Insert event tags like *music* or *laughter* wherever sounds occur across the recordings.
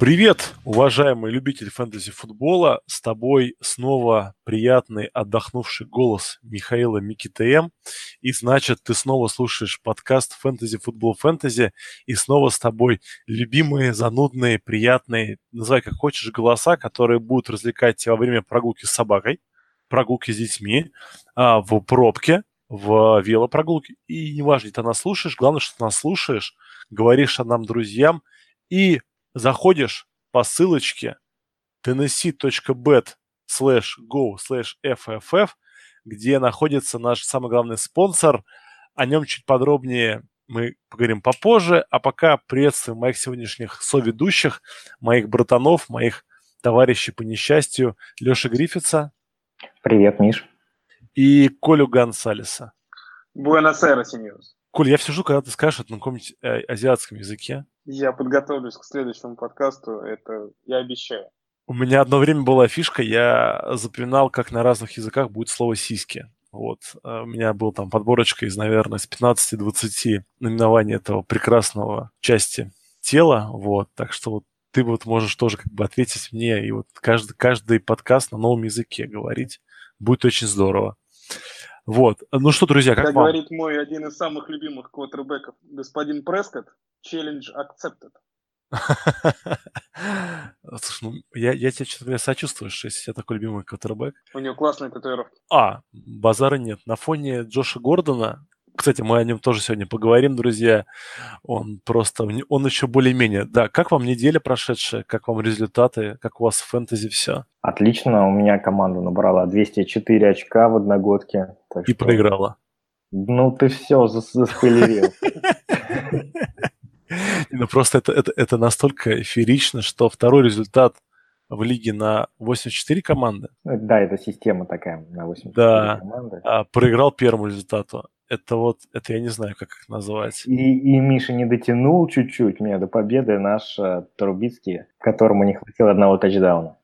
Привет, уважаемый любитель фэнтези-футбола. С тобой снова приятный отдохнувший голос Михаила Микитм. И значит, ты снова слушаешь подкаст «Фэнтези, футбол, фэнтези». И снова с тобой любимые, занудные, приятные, называй как хочешь, голоса, которые будут развлекать тебя во время прогулки с собакой, прогулки с детьми, а, в пробке, в велопрогулке. И неважно, ты нас слушаешь, главное, что ты нас слушаешь, говоришь о нам друзьям и заходишь по ссылочке tennessee.bet slash go slash fff, где находится наш самый главный спонсор. О нем чуть подробнее мы поговорим попозже. А пока приветствую моих сегодняшних соведущих, моих братанов, моих товарищей по несчастью, Леши Гриффитса. Привет, Миш. И Колю Гонсалеса. Буэнос-Айрес. Коль, я все жду, когда ты скажешь это на каком-нибудь э, азиатском языке. Я подготовлюсь к следующему подкасту, это я обещаю. У меня одно время была фишка, я запоминал, как на разных языках будет слово «сиськи». Вот. А у меня был там подборочка из, наверное, из 15-20 наименований этого прекрасного части тела. Вот. Так что вот ты вот можешь тоже как бы ответить мне и вот каждый, каждый подкаст на новом языке говорить. Будет очень здорово. Вот. Ну что, друзья, как, как вам? говорит мой один из самых любимых квотербеков, господин Прескотт, Challenge accepted. *laughs* Слушай, ну, я, я тебе, честно говоря, сочувствую, что если у тебя такой любимый квотербек. У него классные татуировки. А, базара нет. На фоне Джоша Гордона, кстати, мы о нем тоже сегодня поговорим, друзья, он просто, он еще более-менее. Да, как вам неделя прошедшая, как вам результаты, как у вас в фэнтези все? Отлично, у меня команда набрала 204 очка в одногодке. И что... проиграла. Ну, ты все заспойлерил. *laughs* Ну, просто это, это, это настолько эфирично, что второй результат в лиге на 84 команды. Да, это система такая на 84 да, команды. А, проиграл первому результату. Это вот, это я не знаю, как их называть. И, и Миша не дотянул чуть-чуть мне до победы наш uh, Трубицкий, которому не хватило одного тачдауна.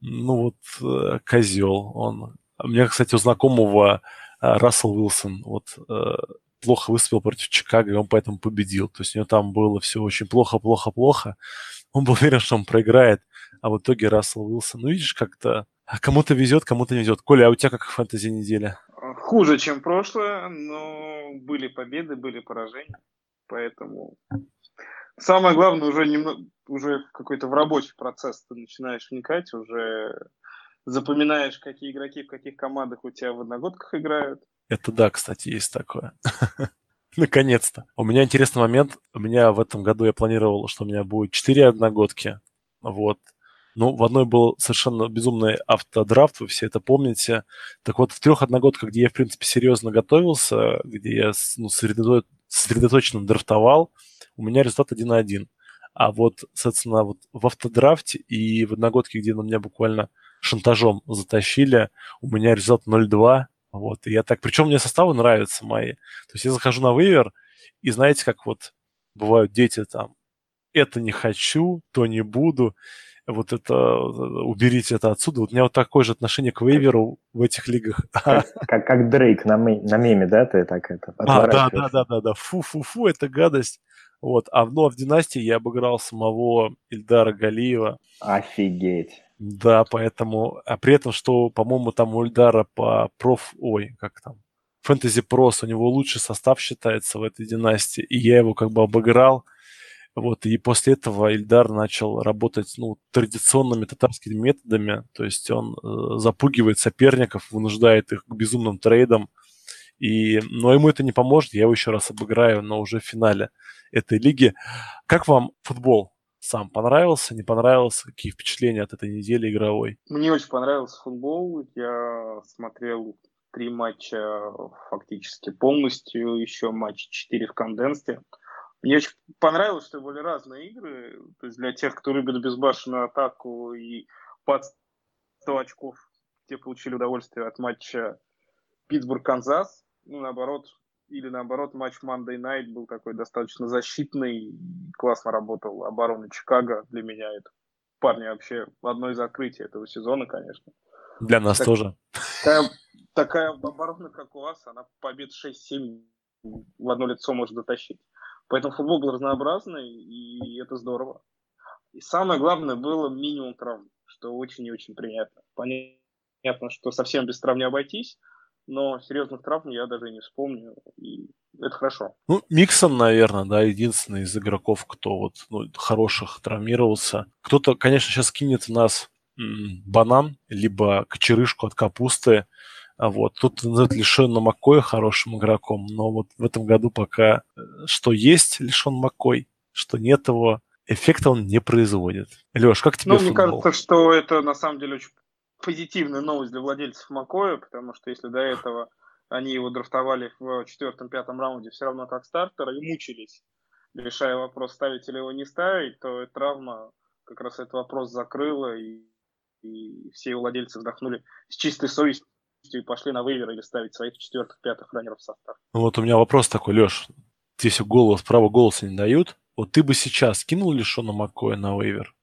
Ну вот, э, козел он. У меня, кстати, у знакомого э, Рассел Уилсон, вот э, плохо выступил против Чикаго, и он поэтому победил. То есть у него там было все очень плохо-плохо-плохо. Он был *laughs* уверен, что он проиграет, а в итоге Рассел Уилсон. Ну, видишь, как-то кому-то везет, кому-то не везет. Коля, а у тебя как фэнтези неделя? Хуже, чем прошлое, но были победы, были поражения. Поэтому самое главное, уже немного, уже какой-то в рабочий процесс ты начинаешь вникать, уже запоминаешь, какие игроки в каких командах у тебя в одногодках играют. Это да, кстати, есть такое. *laughs* Наконец-то. У меня интересный момент. У меня в этом году я планировал, что у меня будет 4 одногодки. Вот. Ну, в одной был совершенно безумный автодрафт, вы все это помните. Так вот, в трех одногодках, где я, в принципе, серьезно готовился, где я ну, сосредоточенно драфтовал, у меня результат 1 на 1. А вот, соответственно, вот в автодрафте и в одногодке, где на меня буквально шантажом затащили, у меня результат 0-2, вот, и я так... Причем мне составы нравятся мои. То есть я захожу на вейвер, и знаете, как вот бывают дети там, это не хочу, то не буду, вот это, уберите это отсюда. Вот у меня вот такое же отношение к вейверу в этих лигах. Как, *laughs* как, как Дрейк на, на меме, да, ты так это А, да, да, да, да, да, фу-фу-фу, это гадость. Вот, а ну, а в династии я обыграл самого Ильдара Галиева. Офигеть. Да, поэтому, а при этом, что, по-моему, там у Ильдара по проф, ой, как там, Фэнтези Прос, у него лучший состав считается в этой династии, и я его как бы обыграл, вот, и после этого Ильдар начал работать, ну, традиционными татарскими методами, то есть он э, запугивает соперников, вынуждает их к безумным трейдам, и, но ему это не поможет, я его еще раз обыграю, но уже в финале этой лиги. Как вам футбол? сам понравился, не понравился? Какие впечатления от этой недели игровой? Мне очень понравился футбол. Я смотрел три матча фактически полностью, еще матч 4 в конденсте. Мне очень понравилось, что были разные игры. То есть для тех, кто любит безбашенную атаку и под 100 очков, те получили удовольствие от матча Питтсбург-Канзас. Ну, наоборот, или наоборот матч Monday Night был такой достаточно защитный, классно работал оборона Чикаго для меня это парни, вообще одно из открытий этого сезона, конечно. Для нас так, тоже. Такая, такая оборона, как у вас, она побед 6-7 в одно лицо может дотащить. Поэтому футбол был разнообразный, и это здорово. И самое главное было минимум травм, что очень и очень приятно. Понятно, что совсем без травм не обойтись, но серьезных травм я даже не вспомню, и это хорошо. Ну, Миксон, наверное, да, единственный из игроков, кто вот ну, хороших травмировался. Кто-то, конечно, сейчас кинет в нас банан, либо кочерышку от капусты, вот тут называют Лишона Маккоя хорошим игроком, но вот в этом году пока э, что есть Лишон Маккой, что нет его, эффекта он не производит. Леш, как тебе Ну, футбол? мне кажется, что это на самом деле очень позитивная новость для владельцев Макоя, потому что если до этого они его драфтовали в четвертом-пятом раунде все равно как стартера и мучились, решая вопрос, ставить или его не ставить, то травма как раз этот вопрос закрыла, и, и все владельцы вздохнули с чистой совестью и пошли на waiver или ставить своих четвертых-пятых раннеров в состав. Ну вот у меня вопрос такой, Леш, здесь голос, право голоса не дают. Вот ты бы сейчас кинул ли Шона Маккоя на waiver?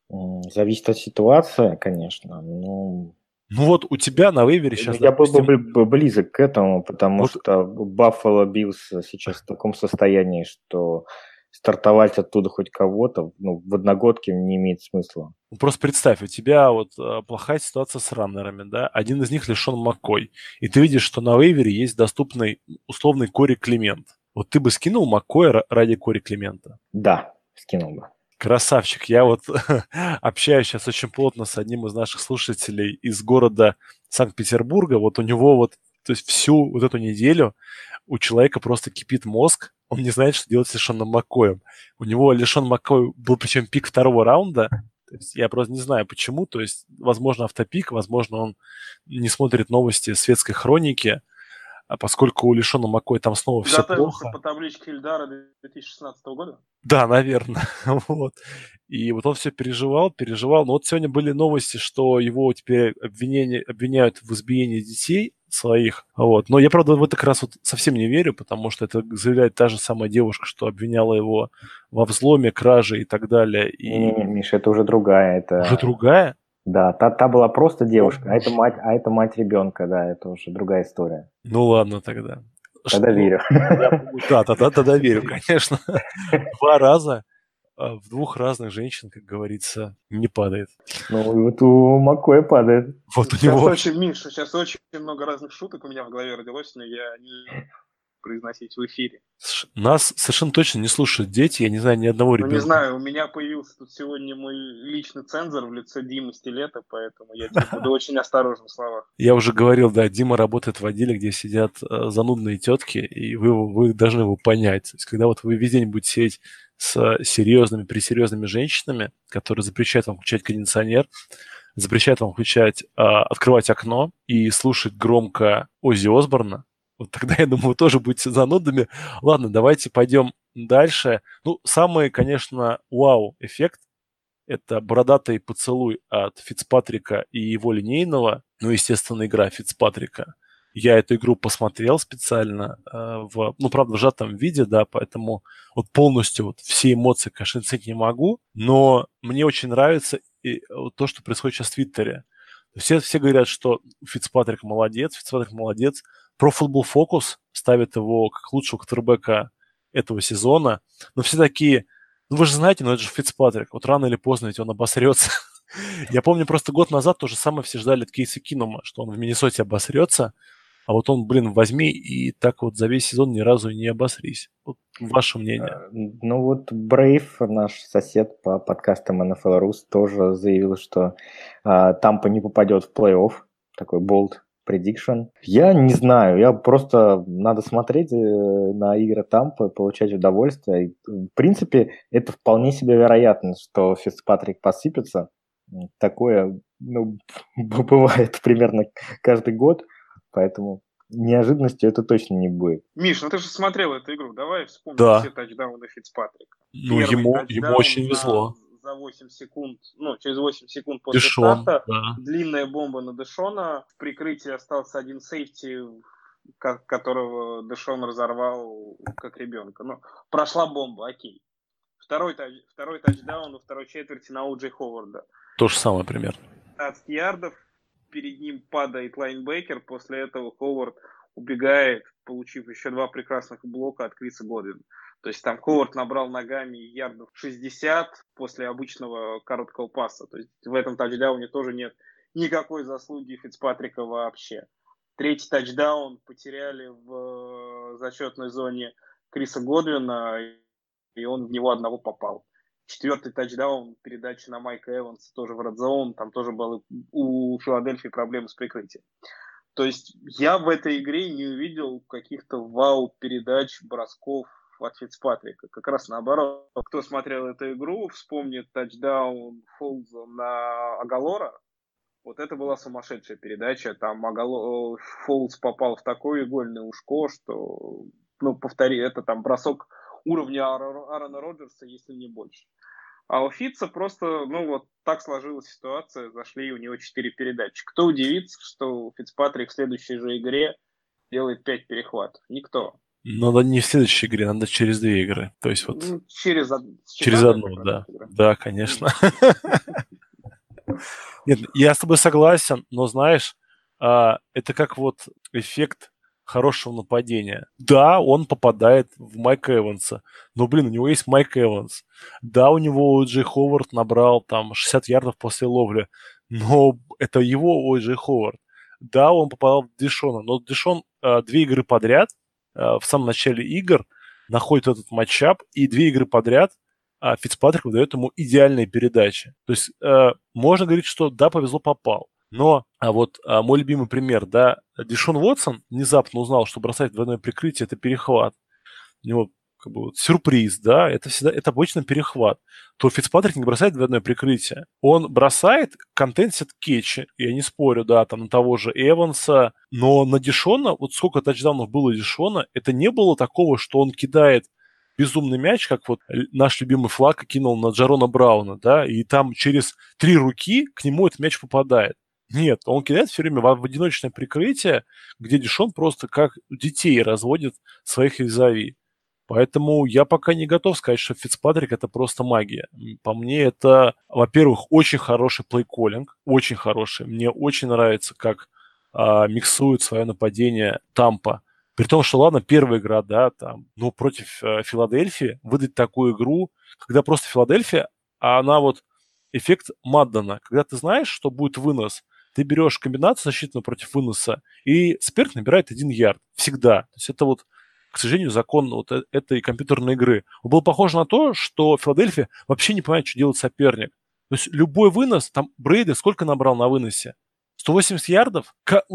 Зависит от ситуации, конечно. Но ну вот у тебя на waiver е сейчас... Я допустим... был бы близок к этому, потому вот... что Баффало Биллс сейчас в таком состоянии, что стартовать оттуда хоть кого-то ну, в одногодке не имеет смысла. Просто представь, у тебя вот э, плохая ситуация с раннерами, да, один из них лишен Маккой, и ты видишь, что на вейвере есть доступный условный Кори Климент. Вот ты бы скинул Маккоя ради Кори Климента? Да, скинул бы. Красавчик. Я вот *laughs* общаюсь сейчас очень плотно с одним из наших слушателей из города Санкт-Петербурга. Вот у него вот, то есть всю вот эту неделю у человека просто кипит мозг. Он не знает, что делать с Лишоном Маккоем. У него Лишон Маккой был причем пик второго раунда. То есть я просто не знаю почему. То есть, возможно, автопик, возможно, он не смотрит новости светской хроники а поскольку у Лишона Маккой там снова все плохо. по табличке Ильдара 2016 года? Да, наверное. *laughs* вот. И вот он все переживал, переживал. Но вот сегодня были новости, что его теперь обвинения, обвиняют в избиении детей своих. Вот. Но я, правда, в это как раз вот совсем не верю, потому что это заявляет та же самая девушка, что обвиняла его во взломе, краже и так далее. И... Не, не, Миша, это уже другая. Это... Уже другая? Да, та, та была просто девушка, а это мать, а это мать ребенка, да, это уже другая история. Ну ладно тогда. Тогда Что? верю. Да, тогда, тогда верю, конечно. *laughs* Два раза в двух разных женщин, как говорится, не падает. Ну, вот у Макоя падает. Вот у сейчас него... очень, Миша, сейчас очень много разных шуток у меня в голове родилось, но я не произносить в эфире. Нас совершенно точно не слушают дети, я не знаю ни одного ребенка. Ну, не знаю, у меня появился тут сегодня мой личный цензор в лице Димы Стилета, поэтому я буду *laughs* очень осторожен в словах. Я уже говорил, да, Дима работает в отделе, где сидят э, занудные тетки, и вы, вы должны его понять. То есть, когда вот вы весь день будете сидеть с серьезными, пресерьезными женщинами, которые запрещают вам включать кондиционер, запрещают вам включать, э, открывать окно и слушать громко Ози Осборна, вот тогда, я думаю, вы тоже будете занудами. Ладно, давайте пойдем дальше. Ну, самый, конечно, вау-эффект – это бородатый поцелуй от Фицпатрика и его линейного. Ну, естественно, игра Фицпатрика. Я эту игру посмотрел специально, э, в, ну, правда, в сжатом виде, да, поэтому вот полностью вот все эмоции, конечно, оценить не могу, но мне очень нравится и, вот то, что происходит сейчас в Твиттере. Все, все говорят, что Фицпатрик молодец, Фицпатрик молодец – Pro Football Focus ставит его как лучшего квотербека этого сезона. Но все такие, ну вы же знаете, ну это же Фицпатрик, вот рано или поздно ведь он обосрется. *laughs* Я помню, просто год назад то же самое все ждали от Кейса Кинума, что он в Миннесоте обосрется, а вот он, блин, возьми и так вот за весь сезон ни разу не обосрись. Вот ваше мнение. Э, ну вот Брейв, наш сосед по подкастам NFL Rus, тоже заявил, что э, Тампа не попадет в плей-офф. Такой болт prediction. Я не знаю, я просто надо смотреть э, на игры Тампы, получать удовольствие. В принципе, это вполне себе вероятно, что Фицпатрик посыпется. Такое ну, *laughs* бывает примерно каждый год, поэтому неожиданностью это точно не будет. Миш, ну ты же смотрел эту игру, давай вспомним да. все тачдауны Фицпатрика. Ну, ему, ему очень везло за 8 секунд, ну, через 8 секунд после Дэшон, старта. Да. Длинная бомба на Дэшона. В прикрытии остался один сейфти, которого Дэшон разорвал как ребенка. Ну, прошла бомба, окей. Второй, второй тачдаун во второй четверти на О Джей Ховарда. То же самое примерно. 15 ярдов, перед ним падает лайнбекер, после этого Ховард убегает, получив еще два прекрасных блока от Криса Годвина. То есть там Ховард набрал ногами ярдов 60 после обычного короткого паса. То есть в этом тачдауне тоже нет никакой заслуги Фицпатрика вообще. Третий тачдаун потеряли в э, зачетной зоне Криса Годвина, и он в него одного попал. Четвертый тачдаун, передача на Майка Эванса, тоже в редзоун, там тоже было у Филадельфии проблемы с прикрытием. То есть я в этой игре не увидел каких-то вау-передач, бросков от Фицпатрика. Как раз наоборот. Кто смотрел эту игру, вспомнит тачдаун Фолза на Агалора. Вот это была сумасшедшая передача. Там Агало... Фолз попал в такое игольное ушко, что, ну, повтори, это там бросок уровня Аарона Роджерса, если не больше. А у Фитца просто, ну вот так сложилась ситуация, зашли у него четыре передачи. Кто удивится, что Фицпатрик в следующей же игре делает пять перехватов? Никто. Надо не в следующей игре, надо через две игры. То есть вот... Ну, через, через одну, да. Игра. Да, конечно. *laughs* Нет, я с тобой согласен, но знаешь, а, это как вот эффект хорошего нападения. Да, он попадает в Майка Эванса, но, блин, у него есть Майк Эванс. Да, у него Джей Ховард набрал там 60 ярдов после ловли, но это его Джей Ховард. Да, он попадал в Дишона, но Дишон э, две игры подряд э, в самом начале игр находит этот матчап, и две игры подряд э, Фицпатрик выдает ему идеальные передачи. То есть э, можно говорить, что да, повезло, попал. Но а вот а, мой любимый пример, да, Дишон Уотсон внезапно узнал, что бросать двойное прикрытие – это перехват. У него как бы вот, сюрприз, да, это всегда, это обычно перехват. То Фицпатрик не бросает двойное прикрытие. Он бросает контентсит кетчи, я не спорю, да, там на того же Эванса, но на Дишона, вот сколько тачдаунов было Дишона, это не было такого, что он кидает безумный мяч, как вот наш любимый флаг кинул на Джарона Брауна, да, и там через три руки к нему этот мяч попадает. Нет, он кидает все время в одиночное прикрытие, где Дишон просто как детей разводит своих визави. Поэтому я пока не готов сказать, что Фицпатрик это просто магия. По мне это, во-первых, очень хороший плейколлинг, очень хороший. Мне очень нравится, как а, миксует свое нападение Тампа. При том, что, ладно, первая игра, да, там, но против э, Филадельфии выдать такую игру, когда просто Филадельфия, а она вот эффект Маддана, когда ты знаешь, что будет вынос, ты берешь комбинацию защитную против выноса, и соперник набирает один ярд. Всегда. То есть это вот, к сожалению, закон вот э, этой компьютерной игры. Он был похож на то, что Филадельфия вообще не понимает, что делает соперник. То есть любой вынос, там Брейды сколько набрал на выносе? 180 ярдов? Как,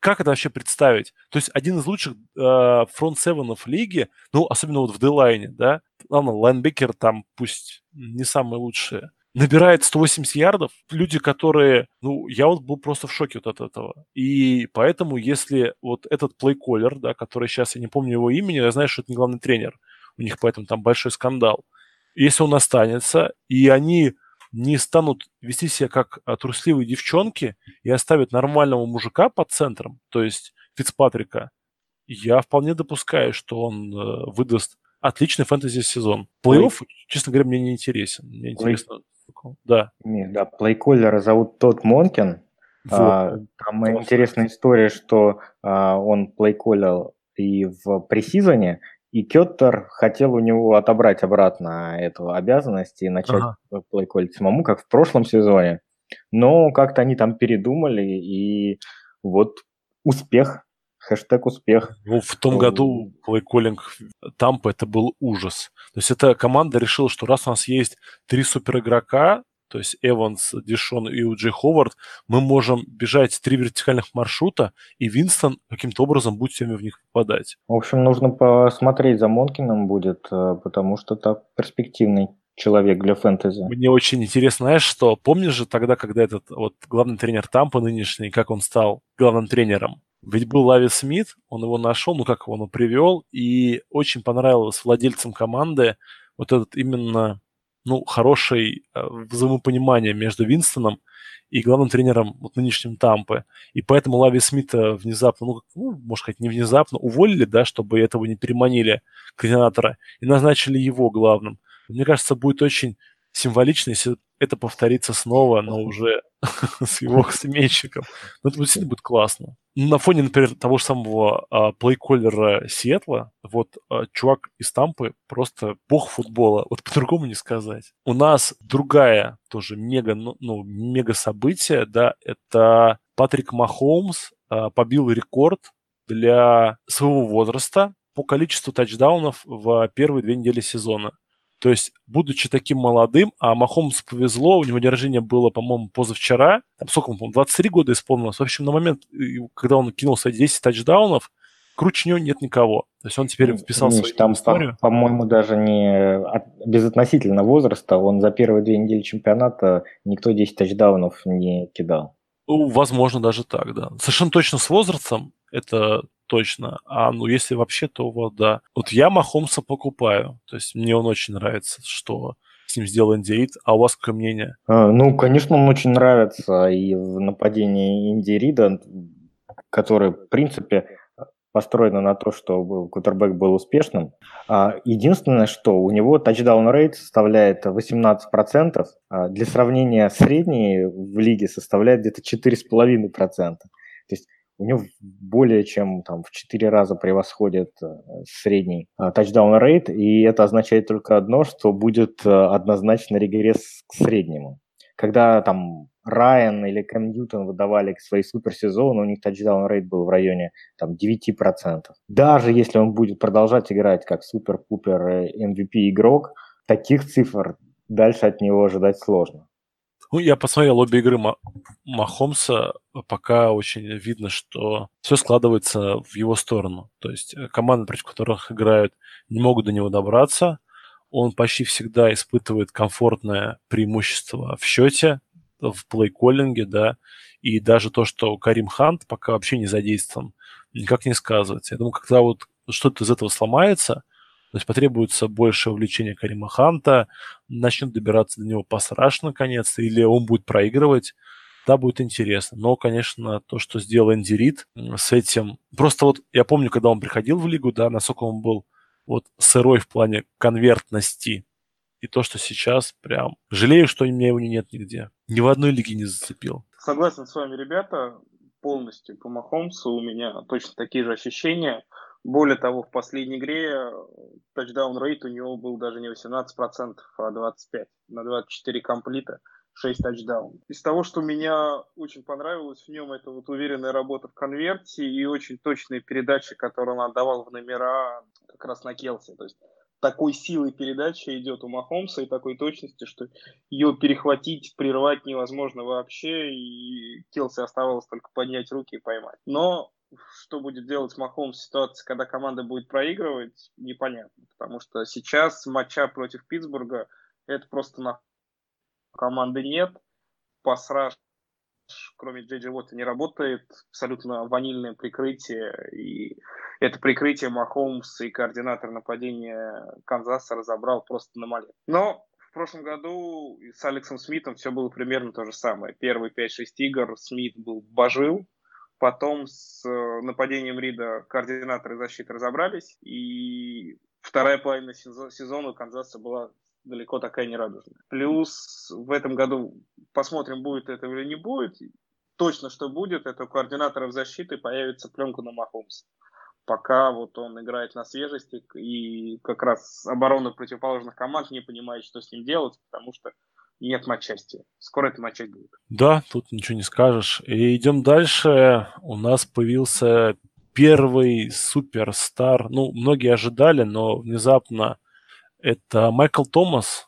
как это вообще представить? То есть один из лучших э, фронт-севенов лиги, ну, особенно вот в Делайне, да, ладно, лайнбекер там пусть не самые лучшие, набирает 180 ярдов. Люди, которые... Ну, я вот был просто в шоке вот от этого. И поэтому, если вот этот плейколлер, да, который сейчас, я не помню его имени, я знаю, что это не главный тренер. У них поэтому там большой скандал. Если он останется, и они не станут вести себя как а, трусливые девчонки и оставят нормального мужика под центром, то есть Фицпатрика, я вполне допускаю, что он э, выдаст отличный фэнтези-сезон. Плей-офф, честно говоря, мне не интересен. Мне интересно, да. Нет, да, плейколлера зовут Тодд Монкен. Вот. А, там вот. интересная история, что а, он play-call ил и в preseason е, и Кеттер хотел у него отобрать обратно эту обязанность и начать ага. плейколить самому, как в прошлом сезоне. Но как-то они там передумали, и вот успех Хэштег успех. Ну, в том году плейколлинг Тампа это был ужас. То есть эта команда решила, что раз у нас есть три суперигрока, то есть Эванс, Дишон и Уджи Ховард, мы можем бежать три вертикальных маршрута, и Винстон каким-то образом будет всеми в них попадать. В общем, нужно посмотреть за Монкином будет, э, потому что это перспективный человек для фэнтези. Мне очень интересно, знаешь, что помнишь же тогда, когда этот вот главный тренер Тампа нынешний, как он стал главным тренером? Ведь был Лави Смит, он его нашел, ну как его, он привел, и очень понравилось владельцам команды вот этот именно, ну, хороший э, взаимопонимание между Винстоном и главным тренером вот нынешним Тампы. И поэтому Лави Смита внезапно, ну, ну, можно сказать, не внезапно, уволили, да, чтобы этого не переманили координатора, и назначили его главным. Мне кажется, будет очень символично, если это повторится снова, но уже *laughs* с его сменщиком. Ну, это действительно будет классно. На фоне, например, того же самого а, плейколлера Сиэтла, вот а, чувак из Тампы просто бог футбола, вот по-другому не сказать. У нас другая тоже мега, ну, ну мега событие, да, это Патрик Махомс а, побил рекорд для своего возраста по количеству тачдаунов в первые две недели сезона. То есть, будучи таким молодым, а Махомсу повезло, у него день рождения было, по-моему, позавчера, там, сколько, по-моему, 23 года исполнилось. В общем, на момент, когда он кинул свои 10 тачдаунов, круче него нет никого. То есть он теперь вписал Миш, свою там, историю. По- по-моему, даже не от- безотносительно возраста, он за первые две недели чемпионата никто 10 тачдаунов не кидал. Ну, возможно, даже так, да. Совершенно точно с возрастом, это точно. А ну, если вообще, то вот да. Вот я Махомса покупаю. То есть мне он очень нравится, что с ним сделал Инди Рид. А у вас какое мнение? А, Ну, конечно, он очень нравится и в нападении Инди Рида, которое, в принципе, построено на то, что кутербэк был успешным. А, Единственное, что у него тачдаун рейт составляет 18%, а для среднее средний в лиге составляет где-то 4,5%. То есть у него более чем там, в 4 раза превосходит э, средний а, тачдаун рейт, и это означает только одно, что будет э, однозначно регресс к среднему. Когда там Райан или Кэм Ньютон выдавали свои суперсезоны, у них тачдаун рейт был в районе там, 9%. Даже если он будет продолжать играть как супер-пупер MVP игрок, таких цифр дальше от него ожидать сложно. Ну, я посмотрел обе игры Ма- Махомса, пока очень видно, что все складывается в его сторону. То есть э, команды, против которых играют, не могут до него добраться. Он почти всегда испытывает комфортное преимущество в счете, в плей-коллинге, да, и даже то, что Карим Хант пока вообще не задействован, никак не сказывается. Я думаю, когда вот что-то из этого сломается, то есть потребуется больше увлечения Карима Ханта, начнет добираться до него пасраж наконец-то, или он будет проигрывать, да, будет интересно. Но, конечно, то, что сделал Энди Рид с этим... Просто вот я помню, когда он приходил в лигу, да, насколько он был вот сырой в плане конвертности. И то, что сейчас прям... Жалею, что у меня его нет нигде. Ни в одной лиге не зацепил. Согласен с вами, ребята, полностью по Махомсу. У меня точно такие же ощущения. Более того, в последней игре тачдаун рейт у него был даже не 18%, а 25%. На 24 комплита 6 тачдаунов. Из того, что меня очень понравилось в нем, это вот уверенная работа в конверте и очень точные передачи, которые он отдавал в номера как раз на Келси. То есть такой силой передачи идет у Махомса и такой точности, что ее перехватить, прервать невозможно вообще, и Келси оставалось только поднять руки и поймать. Но что будет делать Махом в ситуации, когда команда будет проигрывать, непонятно. Потому что сейчас матча против Питтсбурга это просто на команды нет. Пасраж, кроме Джей Джей Вотта, не работает. Абсолютно ванильное прикрытие. И это прикрытие Махомс и координатор нападения Канзаса разобрал просто на мале. Но в прошлом году с Алексом Смитом все было примерно то же самое. Первые 5-6 игр Смит был божил, Потом с нападением Рида координаторы защиты разобрались, и вторая половина сезона у Канзаса была далеко такая нерадужная. Плюс в этом году посмотрим, будет это или не будет. Точно, что будет, это у координаторов защиты появится пленка на Махомса. Пока вот он играет на свежести, и как раз оборона противоположных команд не понимает, что с ним делать, потому что нет матчасти. Скоро это матчасть будет. Да, тут ничего не скажешь. И идем дальше. У нас появился первый суперстар. Ну, многие ожидали, но внезапно это Майкл Томас,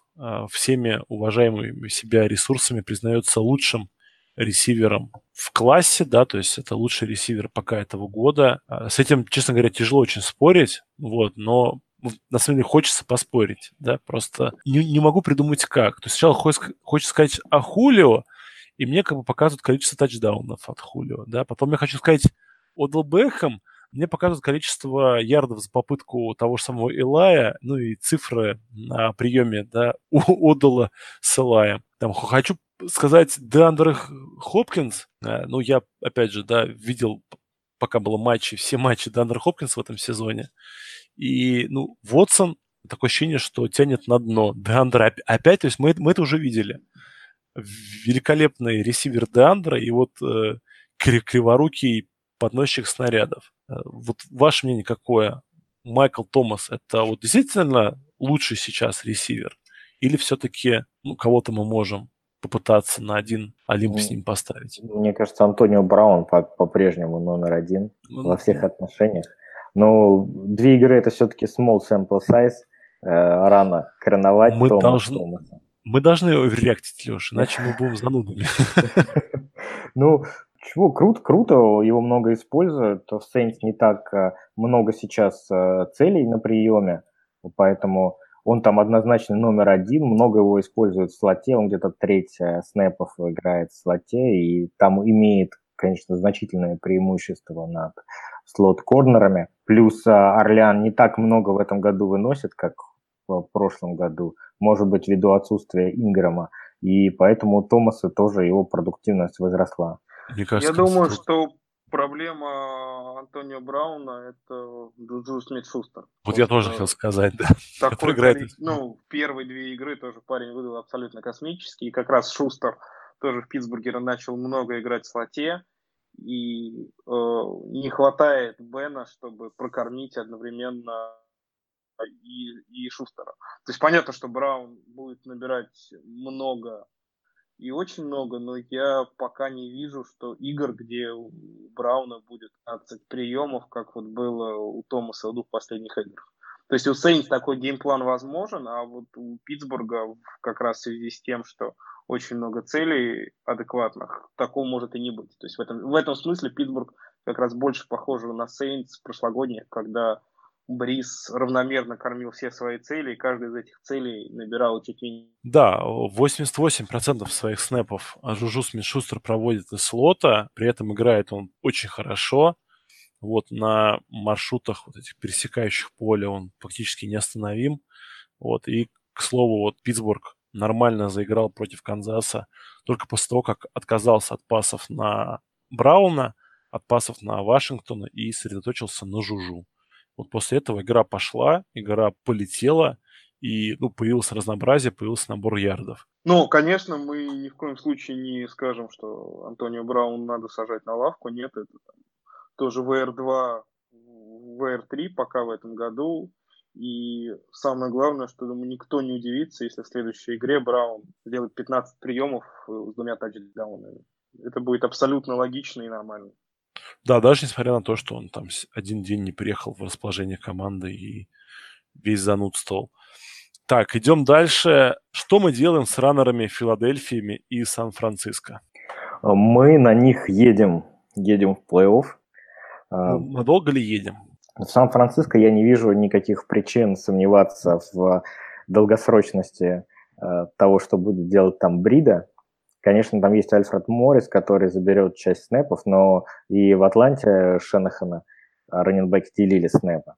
всеми уважаемыми себя ресурсами признается лучшим ресивером в классе, да, то есть это лучший ресивер пока этого года. С этим, честно говоря, тяжело очень спорить, вот, но на самом деле хочется поспорить, да, просто не, не могу придумать как. То есть сначала хочется, хочется сказать о Хулио, и мне как бы показывают количество тачдаунов от Хулио, да, потом я хочу сказать о Бэхэм, мне показывают количество ярдов за попытку того же самого Илая, ну и цифры на приеме, да, *laughs* у Одала с Илаем. Там хочу сказать Деандер Хопкинс, ну я, опять же, да, видел, пока было матчи, все матчи Деандер Хопкинс в этом сезоне, и, ну, Вотсон такое ощущение, что тянет на дно. Деандра опять, то есть мы, мы это уже видели. Великолепный ресивер Деандра и вот э, криворукий подносчик снарядов. Э, вот ваше мнение какое? Майкл Томас это вот действительно лучший сейчас ресивер? Или все-таки ну, кого-то мы можем попытаться на один Олимп с ним поставить? Мне кажется, Антонио Браун по-прежнему номер один ну, во всех отношениях. Но две игры это все-таки small sample size. Э, рано короновать мы Томас должны, Томаса. Мы должны реактить, Леша, иначе мы будем занудами. *laughs* Ну, чего, круто, круто, его много используют. В Saints не так э, много сейчас э, целей на приеме, поэтому он там однозначно номер один, много его используют в слоте, он где-то треть снэпов играет в слоте, и там имеет, конечно, значительное преимущество над слот-корнерами. Плюс Орлеан не так много в этом году выносит, как в прошлом году, может быть, ввиду отсутствия Инграма, и поэтому у Томаса тоже его продуктивность возросла. Мне кажется, Я думаю, что проблема Антонио Брауна это Джуджу Смит Шустер. Вот я тоже хотел сказать, да. *laughs* Такой играет... Ну, первые две игры тоже парень выдал абсолютно космический. И как раз Шустер тоже в Питтсбурге начал много играть в слоте. И э, не хватает Бена, чтобы прокормить одновременно и, и Шустера. То есть понятно, что Браун будет набирать много и очень много, но я пока не вижу, что игр, где у Брауна будет 15 приемов, как вот было у Томаса в двух последних играх. То есть у Сейнс такой game plan возможен, а вот у Питтсбурга как раз в связи с тем, что очень много целей адекватных, такого может и не быть. То есть в этом, в этом смысле Питтсбург как раз больше похож на Сейнс прошлогодних, когда Брис равномерно кормил все свои цели, и каждый из этих целей набирал чуть ли Да, 88% своих снэпов Жужу Смит-Шустер проводит из слота, при этом играет он очень хорошо. Вот на маршрутах вот этих пересекающих поле он фактически неостановим. Вот, и, к слову, вот Питтсбург нормально заиграл против Канзаса только после того, как отказался от пасов на Брауна, от пасов на Вашингтона и сосредоточился на Жужу. Вот после этого игра пошла, игра полетела, и ну, появилось разнообразие, появился набор ярдов. Ну, конечно, мы ни в коем случае не скажем, что Антонио Браун надо сажать на лавку. Нет, это тоже VR2, VR3 пока в этом году. И самое главное, что думаю, никто не удивится, если в следующей игре Браун сделает 15 приемов с двумя тачдаунами. Это будет абсолютно логично и нормально. Да, даже несмотря на то, что он там один день не приехал в расположение команды и весь занудствовал. Так, идем дальше. Что мы делаем с раннерами Филадельфиями и Сан-Франциско? Мы на них едем, едем в плей-офф. А, ну, надолго ли едем? В Сан-Франциско я не вижу никаких причин сомневаться в долгосрочности э, того, что будет делать там Брида. Конечно, там есть Альфред Моррис, который заберет часть снэпов, но и в Атланте Шенахана раненбеки делили снэпы.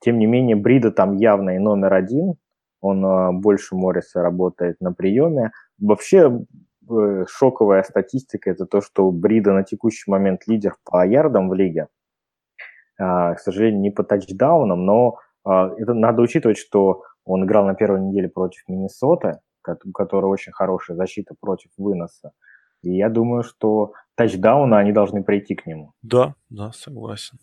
Тем не менее, Брида там явный номер один, он а, больше Морриса работает на приеме. Вообще, э, шоковая статистика – это то, что Брида на текущий момент лидер по ярдам в лиге. А, к сожалению, не по тачдаунам, но а, это надо учитывать, что он играл на первой неделе против Миннесоты, у которой очень хорошая защита против выноса. И я думаю, что тачдауны, они должны прийти к нему. Да, да, согласен.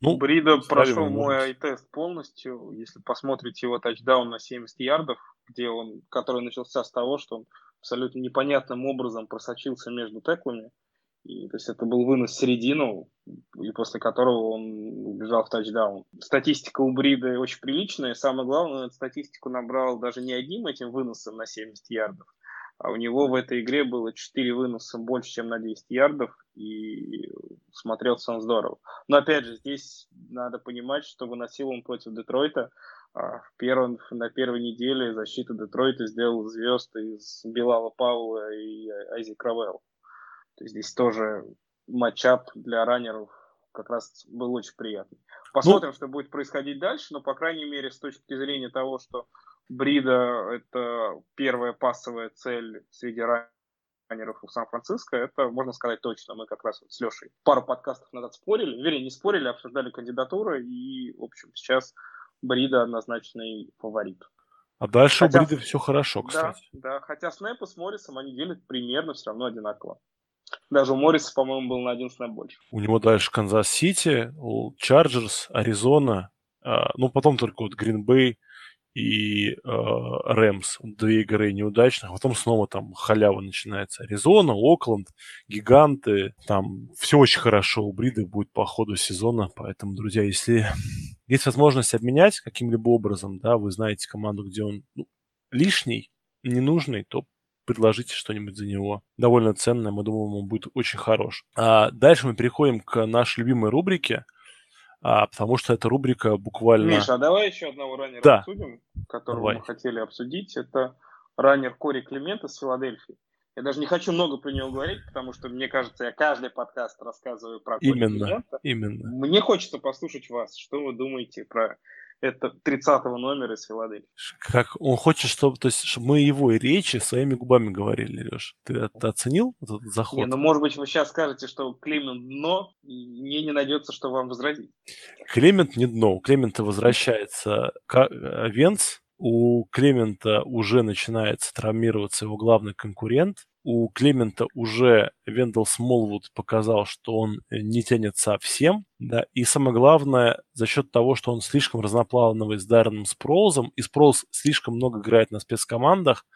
Ну, Брида прошел мой ай-тест полностью. Если посмотрите его тачдаун на 70 ярдов, где он, который начался с того, что он абсолютно непонятным образом просочился между теклами, и, то есть это был вынос в середину, и после которого он убежал в тачдаун. Статистика у Брида очень приличная. Самое главное, статистику набрал даже не одним этим выносом на 70 ярдов, а у него в этой игре было 4 выноса больше, чем на 200 ярдов, и смотрелся он здорово. Но опять же, здесь надо понимать, что выносил он против Детройта. А в первом, на первой неделе защита Детройта сделала звезд из Билала Паула и Айзи Кравелл. То есть здесь тоже матчап для раннеров как раз был очень приятный. Посмотрим, ну, что будет происходить дальше, но, по крайней мере, с точки зрения того, что Брида – это первая пассовая цель среди раннеров у Сан-Франциско, это можно сказать точно. Мы как раз вот с Лешей пару подкастов назад спорили, вернее, не спорили, а обсуждали кандидатуры, и, в общем, сейчас Брида однозначный фаворит. А дальше хотя, у Брида все хорошо, кстати. Да, да, хотя снэпы с Моррисом они делят примерно все равно одинаково. Даже у Морриса, по-моему, был на один снэп больше. У него дальше Канзас-Сити, Чарджерс, Аризона, а, ну, потом только вот Гринбей, и э, Рэмс. Две игры неудачных. А потом снова там халява начинается. Аризона, Окленд, Гиганты. Там все очень хорошо у Брида будет по ходу сезона. Поэтому, друзья, если *laughs* есть возможность обменять каким-либо образом, да, вы знаете команду, где он ну, лишний, ненужный, то предложите что-нибудь за него. Довольно ценное, мы думаем, он будет очень хорош. А дальше мы переходим к нашей любимой рубрике – а, потому что эта рубрика буквально... Миша, а давай еще одного раннера да. обсудим, которого давай. мы хотели обсудить. Это раннер Кори Климента с Филадельфии. Я даже не хочу много про него говорить, потому что, мне кажется, я каждый подкаст рассказываю про Кори именно, Климента. Именно. Мне хочется послушать вас, что вы думаете про это 30 номера из Филадельфии. Как он хочет, чтобы, то есть, чтобы мы его речи своими губами говорили, Леш. Ты это оценил, этот заход? Не, ну, может быть, вы сейчас скажете, что Клемент дно, и мне не найдется, что вам возразить. Клемент не дно. У Клемента возвращается э, Венц, у Клемента уже начинается травмироваться его главный конкурент, у Клемента уже Вендел Смолвуд показал, что он э, не тянет совсем, да, и самое главное, за счет того, что он слишком разноплановый с Дарреном Спроузом, и Спроуз слишком много играет на спецкомандах,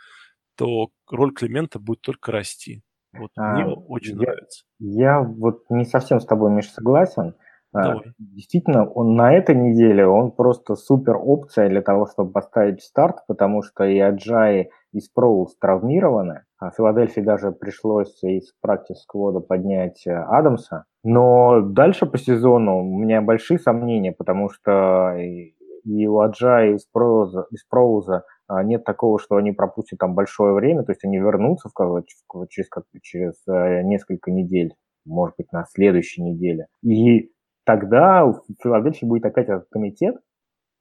то роль Клемента будет только расти. Вот а, мне очень я, нравится. Я вот не совсем с тобой, Миш, согласен. А, Давай. Действительно, он на этой неделе он просто супер опция для того, чтобы поставить старт, потому что и Аджай, и Спроулс травмированы. А Филадельфии даже пришлось из практис-сквода поднять э, Адамса. Но дальше по сезону у меня большие сомнения, потому что и у Аджая, и Спроуза, и Спроуза а, нет такого, что они пропустят там большое время, то есть они вернутся в, через, через э, несколько недель, может быть, на следующей неделе. И тогда в Филадельфии будет опять этот комитет,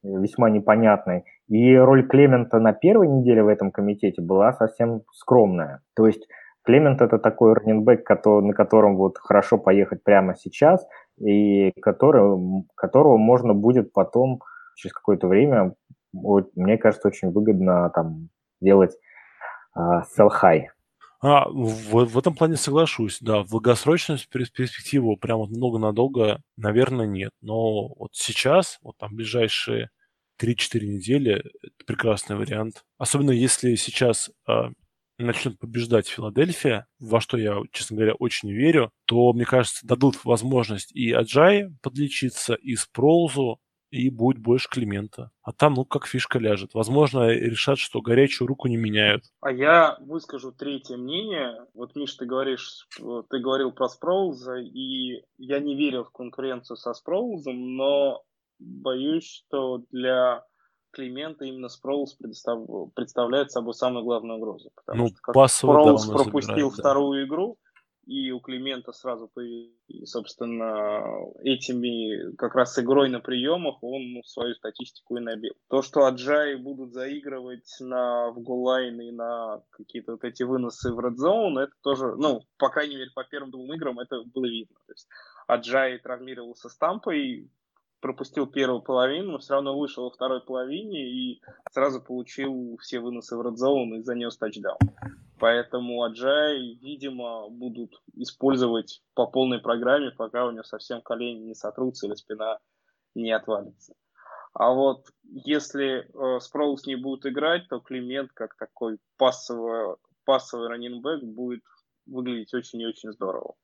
весьма непонятный. И роль Клемента на первой неделе в этом комитете была совсем скромная. То есть Клемент это такой раненбэк, на котором вот хорошо поехать прямо сейчас, и который, которого можно будет потом через какое-то время, вот, мне кажется, очень выгодно там делать uh, sell. А, в, в этом плане соглашусь, да. В долгосрочную перспективу прям вот много надолго, наверное, нет. Но вот сейчас, вот там ближайшие 3-4 недели, это прекрасный вариант. Особенно если сейчас э, начнет побеждать Филадельфия, во что я, честно говоря, очень верю, то, мне кажется, дадут возможность и Аджай подлечиться, и Спроузу, и будет больше Климента. А там, ну, как фишка ляжет. Возможно, решат, что горячую руку не меняют. А я выскажу третье мнение. Вот, Миш, ты говоришь, ты говорил про Спроуза, и я не верил в конкуренцию со Спроузом, но боюсь, что для Климента именно Спроулс предостав... представляет собой самую главную угрозу. Потому ну, что как Спроулс пропустил забирает, вторую да. игру, и у Климента сразу, и, собственно, этими как раз игрой на приемах он ну, свою статистику и набил. То, что Аджаи будут заигрывать на, в голлайн и на какие-то вот эти выносы в Red Zone, это тоже, ну, по крайней мере, по первым двум играм это было видно. То есть Аджаи травмировался с Тампой, пропустил первую половину, но все равно вышел во второй половине и сразу получил все выносы в Zone и занес тачдаун. Поэтому Аджай, видимо, будут использовать по полной программе, пока у него совсем колени не сотрутся или спина не отвалится. А вот если э, Спроус не будет играть, то Климент как такой пассовый, пассовый раннинбэк будет выглядеть очень и очень здорово.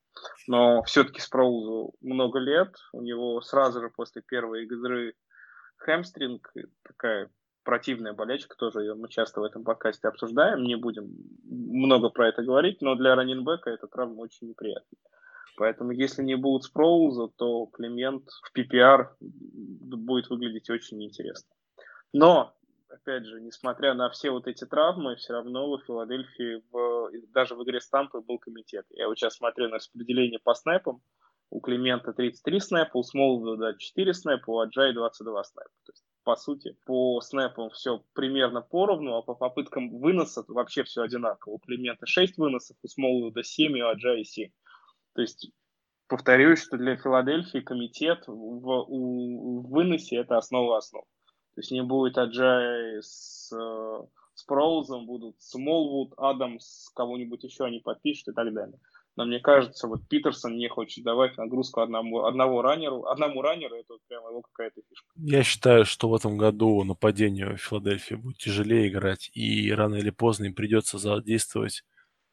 Но все-таки Спроузу много лет, у него сразу же после первой игры хэмстринг, такая противная болячка, тоже ее мы часто в этом подкасте обсуждаем, не будем много про это говорить, но для раненбека эта травма очень неприятная. Поэтому если не будет Спроуза, то Климент в PPR будет выглядеть очень интересно. Но, опять же, несмотря на все вот эти травмы, все равно в Филадельфии в, даже в игре с Тампой был комитет. Я вот сейчас смотрю на распределение по снэпам. У Климента 33 снэпа, у Смолда 4 снэпа, у Аджай 22 снэпа. То есть по сути. По снэпам все примерно поровну, а по попыткам выноса вообще все одинаково. У Климента 6 выносов, у Смолвуда 7, у Аджая 7. То есть повторюсь, что для Филадельфии комитет в, у, в выносе это основа основ. То есть не будет Аджай с, э, с Проузом, будут Смолвуд, Адамс, кого-нибудь еще они подпишут и так далее. Но мне кажется, вот Питерсон не хочет давать нагрузку одному, одному раннеру, одному раннеру, это вот прямо его какая-то фишка. Я считаю, что в этом году нападению Филадельфии будет тяжелее играть, и рано или поздно им придется задействовать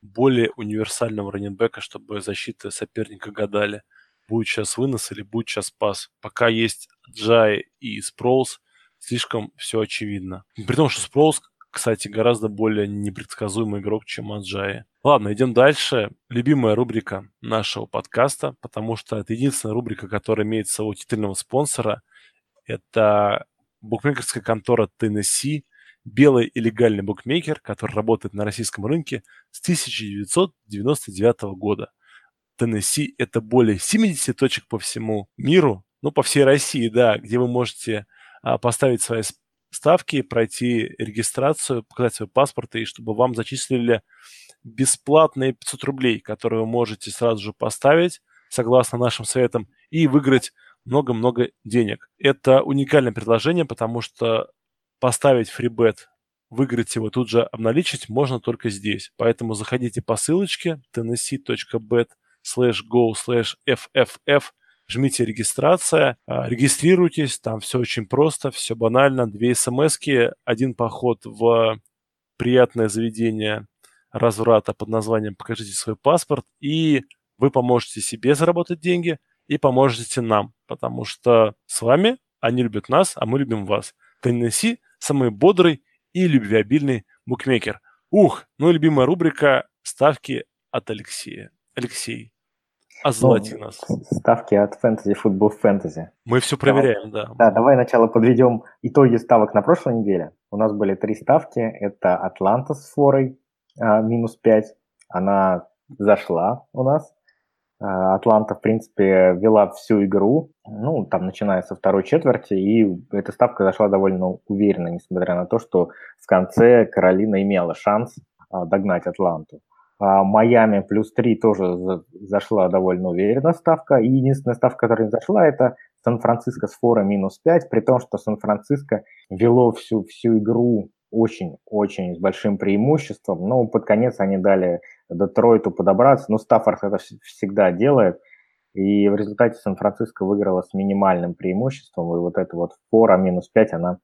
более универсального раненбека, чтобы защиты соперника гадали, будет сейчас вынос или будет сейчас пас. Пока есть Джай и Спроулс, слишком все очевидно. При том, что Спроулс, кстати, гораздо более непредсказуемый игрок, чем Аджай. Ладно, идем дальше. Любимая рубрика нашего подкаста, потому что это единственная рубрика, которая имеет своего титульного спонсора. Это букмекерская контора Tennessee, белый и легальный букмекер, который работает на российском рынке с 1999 года. Tennessee – это более 70 точек по всему миру, ну, по всей России, да, где вы можете поставить свои ставки, пройти регистрацию, показать свой паспорт, и чтобы вам зачислили бесплатные 500 рублей, которые вы можете сразу же поставить, согласно нашим советам, и выиграть много-много денег. Это уникальное предложение, потому что поставить фрибет, выиграть его, тут же обналичить можно только здесь. Поэтому заходите по ссылочке tennessee.bet slash go slash fff, жмите регистрация, а, регистрируйтесь, там все очень просто, все банально, две смс один поход в приятное заведение разврата под названием «Покажите свой паспорт», и вы поможете себе заработать деньги и поможете нам, потому что с вами они любят нас, а мы любим вас. Теннесси – самый бодрый и любвеобильный букмекер. Ух, ну и любимая рубрика «Ставки от Алексея». Алексей, озолоти ну, нас. Ставки от фэнтези, футбол фэнтези. Мы все проверяем, давай, да. Да, давай сначала подведем итоги ставок на прошлой неделе. У нас были три ставки. Это Атланта с форой, а, минус 5. Она зашла у нас. А, Атланта, в принципе, вела всю игру, ну, там, начиная со второй четверти, и эта ставка зашла довольно уверенно, несмотря на то, что в конце Каролина имела шанс а, догнать Атланту. Майами плюс 3 тоже зашла довольно уверенно ставка. И единственная ставка, которая не зашла, это Сан-Франциско с фора минус 5, при том, что Сан-Франциско вело всю, всю игру очень-очень с большим преимуществом. Но под конец они дали Детройту подобраться. Но Стаффорд это всегда делает. И в результате Сан-Франциско выиграла с минимальным преимуществом. И вот эта вот фора минус 5, она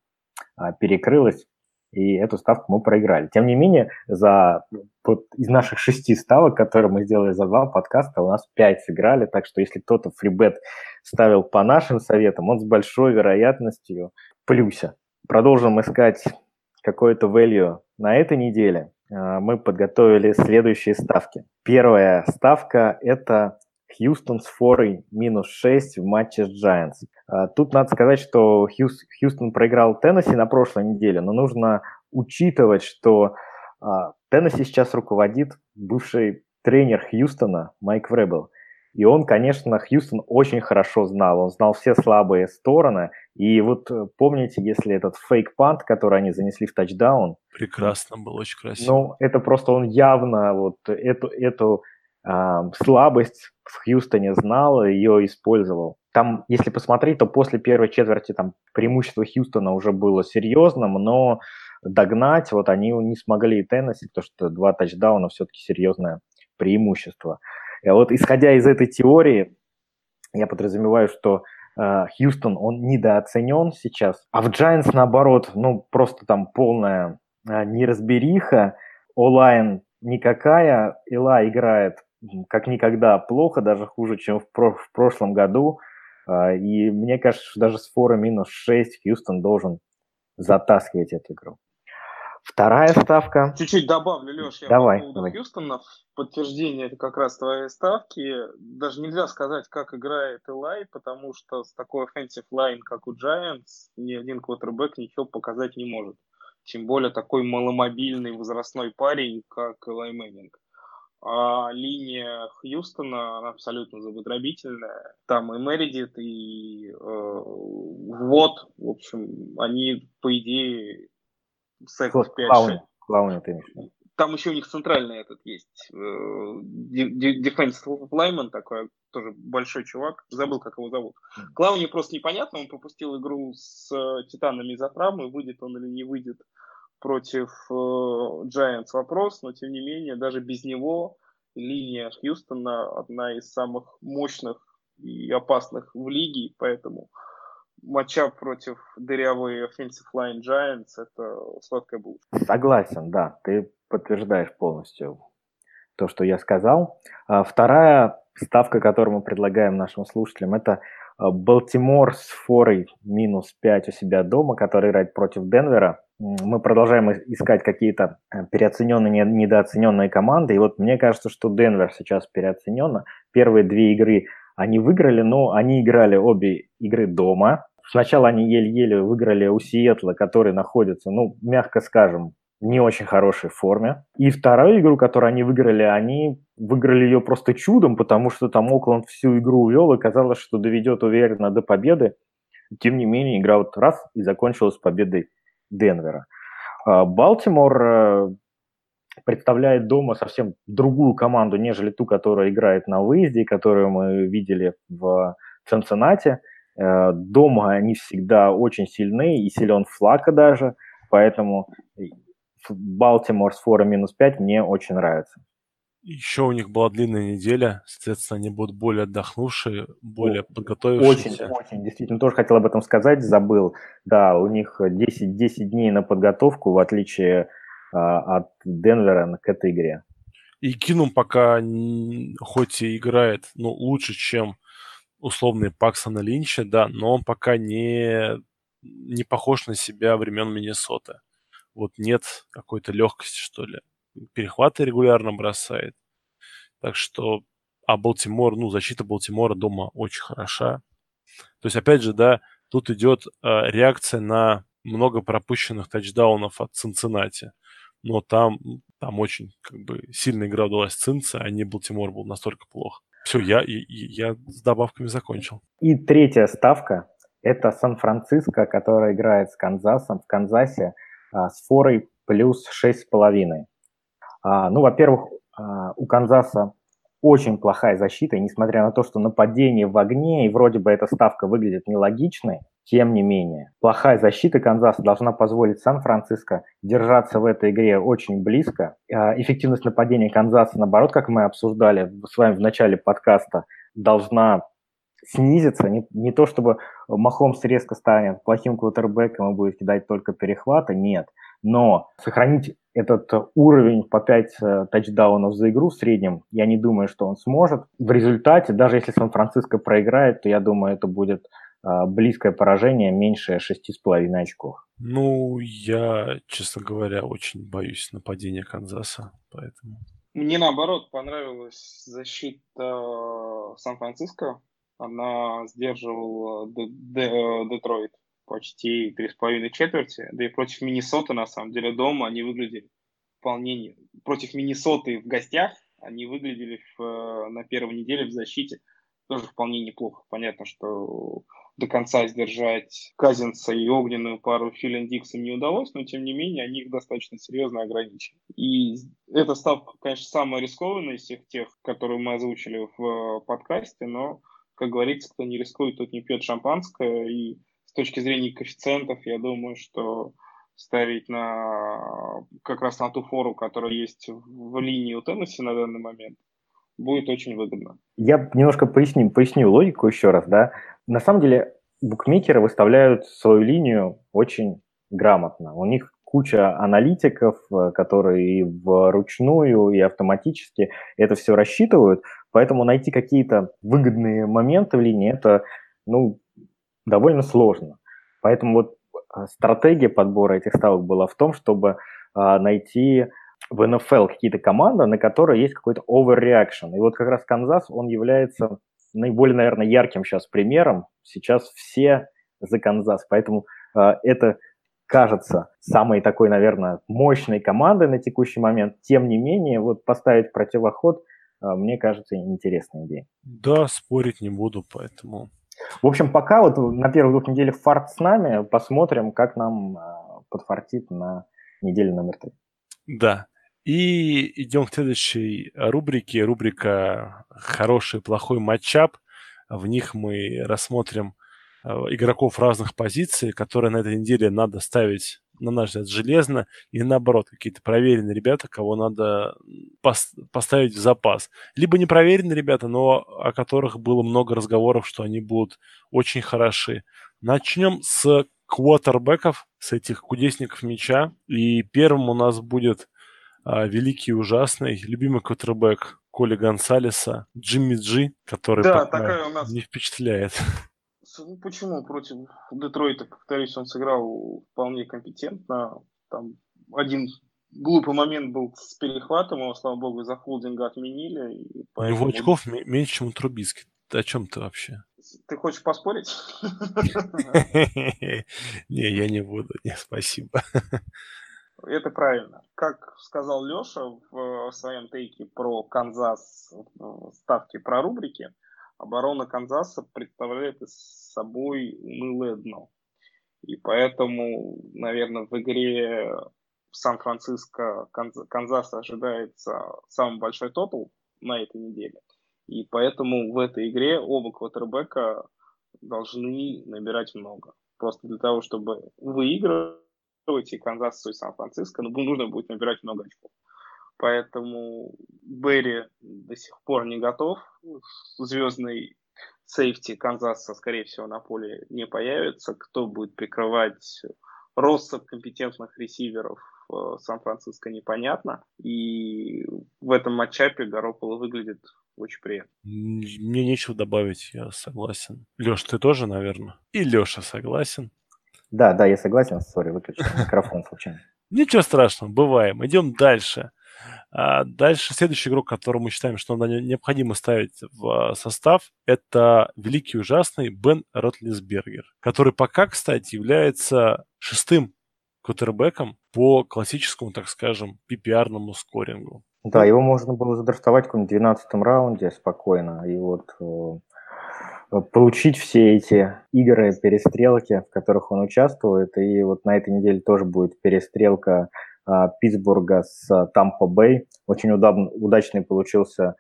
а, перекрылась. И эту ставку мы проиграли. Тем не менее, за, вот, из наших шести ставок, которые мы сделали за два подкаста, у нас пять сыграли. Так что если кто-то фрибет ставил по нашим советам, он с большой вероятностью плюся. Продолжим искать какое-то value на этой неделе, а, мы подготовили следующие ставки. Первая ставка – это Хьюстон с форой минус 6 в матче с Giants. А, тут надо сказать, что Хьюстон проиграл Теннесси на прошлой неделе, но нужно учитывать, что а, Теннесси сейчас руководит бывший тренер Хьюстона Майк Вребел. И он, конечно, Хьюстон очень хорошо знал. Он знал все слабые стороны. И вот э, помните, если этот фейк-пант, который они занесли в тачдаун... Прекрасно был, очень красиво. Ну, это просто он явно вот эту, эту слабость в Хьюстоне знал ее использовал. Там, если посмотреть, то после первой четверти там преимущество Хьюстона уже было серьезным, но догнать вот они не смогли и Теннесси, потому что два тачдауна все-таки серьезное преимущество. И вот исходя из этой теории, я подразумеваю, что э, Хьюстон, он недооценен сейчас, а в Giants, наоборот, ну, просто там полная э, неразбериха, онлайн никакая, Ила играет как никогда плохо, даже хуже, чем в, про- в прошлом году, э, и мне кажется, что даже с фора минус 6 Хьюстон должен затаскивать эту игру. Вторая ставка. Чуть-чуть добавлю, Леш, я давай, по поводу давай. Хьюстона. Подтверждение это как раз твоей ставки. Даже нельзя сказать, как играет Элай, потому что с такой offensive line, как у Giants, ни один квотербек ничего показать не может. Тем более такой маломобильный возрастной парень, как Элай Мэннинг. А линия Хьюстона, она абсолютно забодробительная. Там и Мередит, и э, Вот, в общем, они, по идее, секс 5 Клауни, ты там еще у них центральный этот есть. Э, defensive lineman такой, тоже большой чувак. Забыл, как его зовут. Клауни просто непонятно. Он пропустил игру с э, Титанами из-за травмы. Выйдет он или не выйдет против э, Giants вопрос. Но, тем не менее, даже без него линия Хьюстона одна из самых мощных и опасных в лиге. Поэтому матча против дырявой offensive line Giants – это сладкая булочка. Согласен, да. Ты подтверждаешь полностью то, что я сказал. А вторая ставка, которую мы предлагаем нашим слушателям, это Балтимор с форой минус 5 у себя дома, который играет против Денвера. Мы продолжаем искать какие-то э, переоцененные, недооцененные команды. И вот мне кажется, что Денвер сейчас переоцененно. Первые две игры они выиграли, но они играли обе игры дома. Сначала они еле-еле выиграли у Сиэтла, который находится, ну, мягко скажем, в не очень хорошей форме. И вторую игру, которую они выиграли, они выиграли ее просто чудом, потому что там Окленд всю игру увел, и казалось, что доведет уверенно до победы. Тем не менее, игра вот раз и закончилась победой Денвера. А, Балтимор э, представляет дома совсем другую команду, нежели ту, которая играет на выезде, которую мы видели в Цинциннате. Э, дома они всегда очень сильны, и силен Флака даже, поэтому Балтимор с фора минус 5 мне очень нравится. Еще у них была длинная неделя, соответственно, они будут более отдохнувшие, более подготовившиеся. Очень, очень, действительно, тоже хотел об этом сказать, забыл. Да, у них 10, 10 дней на подготовку, в отличие а, от Денвера к этой игре. И Кинум пока хоть и играет ну, лучше, чем условный Паксона Линча, да, но он пока не, не похож на себя времен Миннесоты вот нет какой-то легкости, что ли. Перехваты регулярно бросает. Так что, а Балтимор, ну, защита Балтимора дома очень хороша. То есть, опять же, да, тут идет э, реакция на много пропущенных тачдаунов от Цинциннати. Но там, там очень как бы сильная игра удалась Цинце, а не Балтимор был настолько плохо. Все, я, я, я с добавками закончил. И третья ставка – это Сан-Франциско, который играет с Канзасом в Канзасе – а, с форой плюс 6,5. А, ну, во-первых, а, у Канзаса очень плохая защита, и несмотря на то, что нападение в огне, и вроде бы эта ставка выглядит нелогичной, тем не менее, плохая защита Канзаса должна позволить Сан-Франциско держаться в этой игре очень близко. Эффективность нападения Канзаса, наоборот, как мы обсуждали с вами в начале подкаста, должна снизится. Не, не то, чтобы Махомс резко станет плохим квотербеком и будет кидать только перехваты, нет. Но сохранить этот уровень по 5 э, тачдаунов за игру в среднем, я не думаю, что он сможет. В результате, даже если Сан-Франциско проиграет, то я думаю, это будет э, близкое поражение, меньше 6,5 очков. Ну, я, честно говоря, очень боюсь нападения Канзаса, поэтому... Мне наоборот понравилась защита э, Сан-Франциско она сдерживала Детройт почти три с половиной четверти. Да и против Миннесоты, на самом деле, дома они выглядели вполне... Против Миннесоты в гостях они выглядели в, на первой неделе в защите тоже вполне неплохо. Понятно, что до конца сдержать Казинца и огненную пару Филин Диксом не удалось, но тем не менее они их достаточно серьезно ограничили. И эта ставка, конечно, самая рискованная из всех тех, которые мы озвучили в подкасте, но как говорится, кто не рискует, тот не пьет шампанское. И точки зрения коэффициентов, я думаю, что ставить на как раз на ту фору, которая есть в линии у Теннесси на данный момент, будет очень выгодно. Я немножко поясню, поясню логику еще раз, да. На самом деле букмекеры выставляют свою линию очень грамотно. У них куча аналитиков, э, которые и вручную, и автоматически это все рассчитывают, поэтому найти какие-то выгодные моменты в линии это ну, довольно сложно. Поэтому вот э, стратегия подбора этих ставок была в том, чтобы а, найти в НФЛ какие-то команды, на которые есть какой-то overreaction. И вот как раз Канзас, он является наиболее, наверное, ярким сейчас примером. Сейчас все за Канзас, поэтому а, это кажется самой такой, наверное, мощной командой на текущий момент. Тем не менее, вот поставить противоход, а, мне кажется, интересной идеей. Да, спорить не буду, поэтому... В общем, пока вот на первых двух неделях фарт с нами, посмотрим, как нам а, подфартит на неделе номер три. Да. И идем к следующей рубрике. Рубрика «Хороший, плохой матчап». В них мы рассмотрим э, игроков разных позиций, которые на этой неделе надо ставить, на наш взгляд, железно, и наоборот, какие-то проверенные ребята, кого надо пос- поставить в запас. Либо непроверенные ребята, но о которых было много разговоров, что они будут очень хороши. Начнем с квотербеков, с этих кудесников мяча. И первым у нас будет а, великий ужасный, любимый квотербек Коли Гонсалеса, Джимми Джи, который Да, пока такая у нас- не впечатляет. *laughs* Ну, почему против Детройта, повторюсь, он сыграл вполне компетентно. Там один глупый момент был с перехватом, его, слава богу, из-за холдинга отменили. и У него поэтому- очков ме- меньше, чем у Трубицки. Ты о чем ты вообще? Ты хочешь поспорить? *laughs* Не, я не буду. Не, спасибо. Это правильно. Как сказал Леша в, в своем тейке про Канзас, в ставке про рубрики, оборона Канзаса представляет собой унылое дно. И поэтому, наверное, в игре Сан-Франциско Канз- Канзаса ожидается самый большой тотал на этой неделе. И поэтому в этой игре оба квотербека должны набирать много. Просто для того, чтобы выигрывать и Канзасу, и Сан-Франциско, ну, нужно будет набирать много очков. Поэтому Берри до сих пор не готов. Звездный сейфти Канзаса, скорее всего, на поле не появится. Кто будет прикрывать россыпь компетентных ресиверов в Сан-Франциско непонятно. И в этом матчапе Гарополо выглядит очень приятно. Мне нечего добавить, я согласен. Леш, ты тоже, наверное? И Леша согласен. Да, да, я согласен, сори, выключил микрофон случайно. Ничего страшного, бываем. Идем дальше. А, Дальше следующий игрок, которого мы считаем, что надо- необходимо ставить в а, состав, это великий ужасный Бен Ротлисбергер, который пока, кстати, является шестым квотербеком по классическому, так скажем, PPR-ному скорингу. Да, его можно было задрафтовать в каком-нибудь 12 раунде спокойно. И вот э, получить все эти игры, перестрелки, в которых он участвует. И вот на этой неделе тоже будет перестрелка Питтсбурга с Тампа Бэй. Очень удобно, удачный получился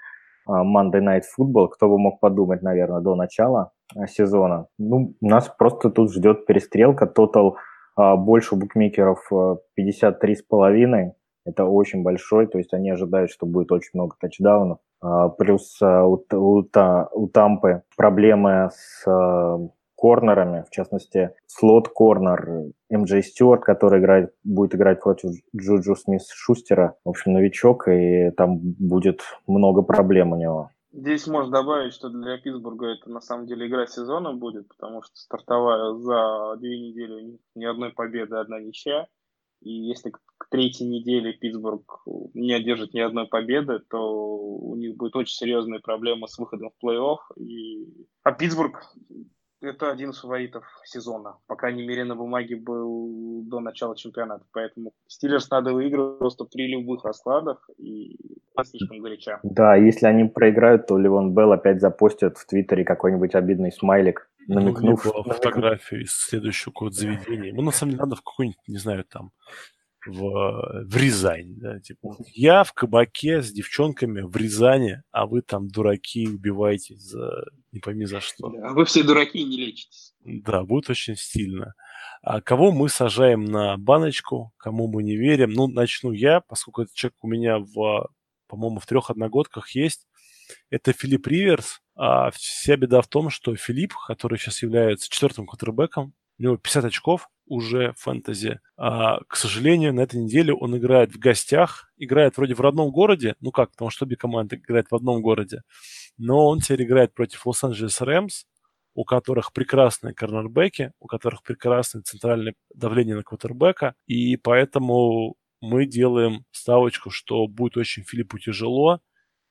э, Monday Night Football. Кто бы мог подумать, наверное, до начала э, сезона. Ну, нас просто тут ждет перестрелка. Тотал больше у букмекеров э, 53,5 это очень большой, то есть они ожидают, что будет очень много тачдаунов. А, Плюс а, у, у, у Тампы проблемы с а, корнерами, в частности, слот-корнер МJ Стюарт, который играет, будет играть против Джуджу Смис Шустера, в общем, новичок, и там будет много проблем у него. Здесь можно добавить, что для Питтсбурга это на самом деле игра сезона будет, потому что стартовая за две недели ни одной победы, одна ничья. И если к к третьей неделе Питтсбург не одержит ни одной победы, то у них будет очень серьезные проблемы с выходом в плей-офф. И... А Питтсбург это один из фаворитов сезона. По крайней мере, на бумаге был до начала чемпионата. Поэтому Стиллерс надо выигрывать просто при любых раскладах. И слишком горяча. Да, если они проиграют, то Ливон Белл опять запостит в Твиттере какой-нибудь обидный смайлик, намекнув, Ну, фотографию из следующего какого-то заведения. Ну, на самом деле, надо в какой-нибудь, не знаю, там, в, в Рязань, да, типа, я в кабаке с девчонками в Рязани, а вы там, дураки, убиваетесь за не пойми за что. Да, вы все дураки и не лечитесь. Да, будет очень стильно. А кого мы сажаем на баночку, кому мы не верим? Ну, начну я, поскольку этот человек у меня в, по-моему, в трех одногодках есть. Это Филипп Риверс. А вся беда в том, что Филипп, который сейчас является четвертым квотербеком, у него 50 очков уже фэнтези. А, к сожалению, на этой неделе он играет в гостях, играет вроде в родном городе, ну как, потому что обе команды играют в одном городе, но он теперь играет против Лос-Анджелес Рэмс, у которых прекрасные корнербеки, у которых прекрасное центральное давление на квотербека, и поэтому мы делаем ставочку, что будет очень Филиппу тяжело,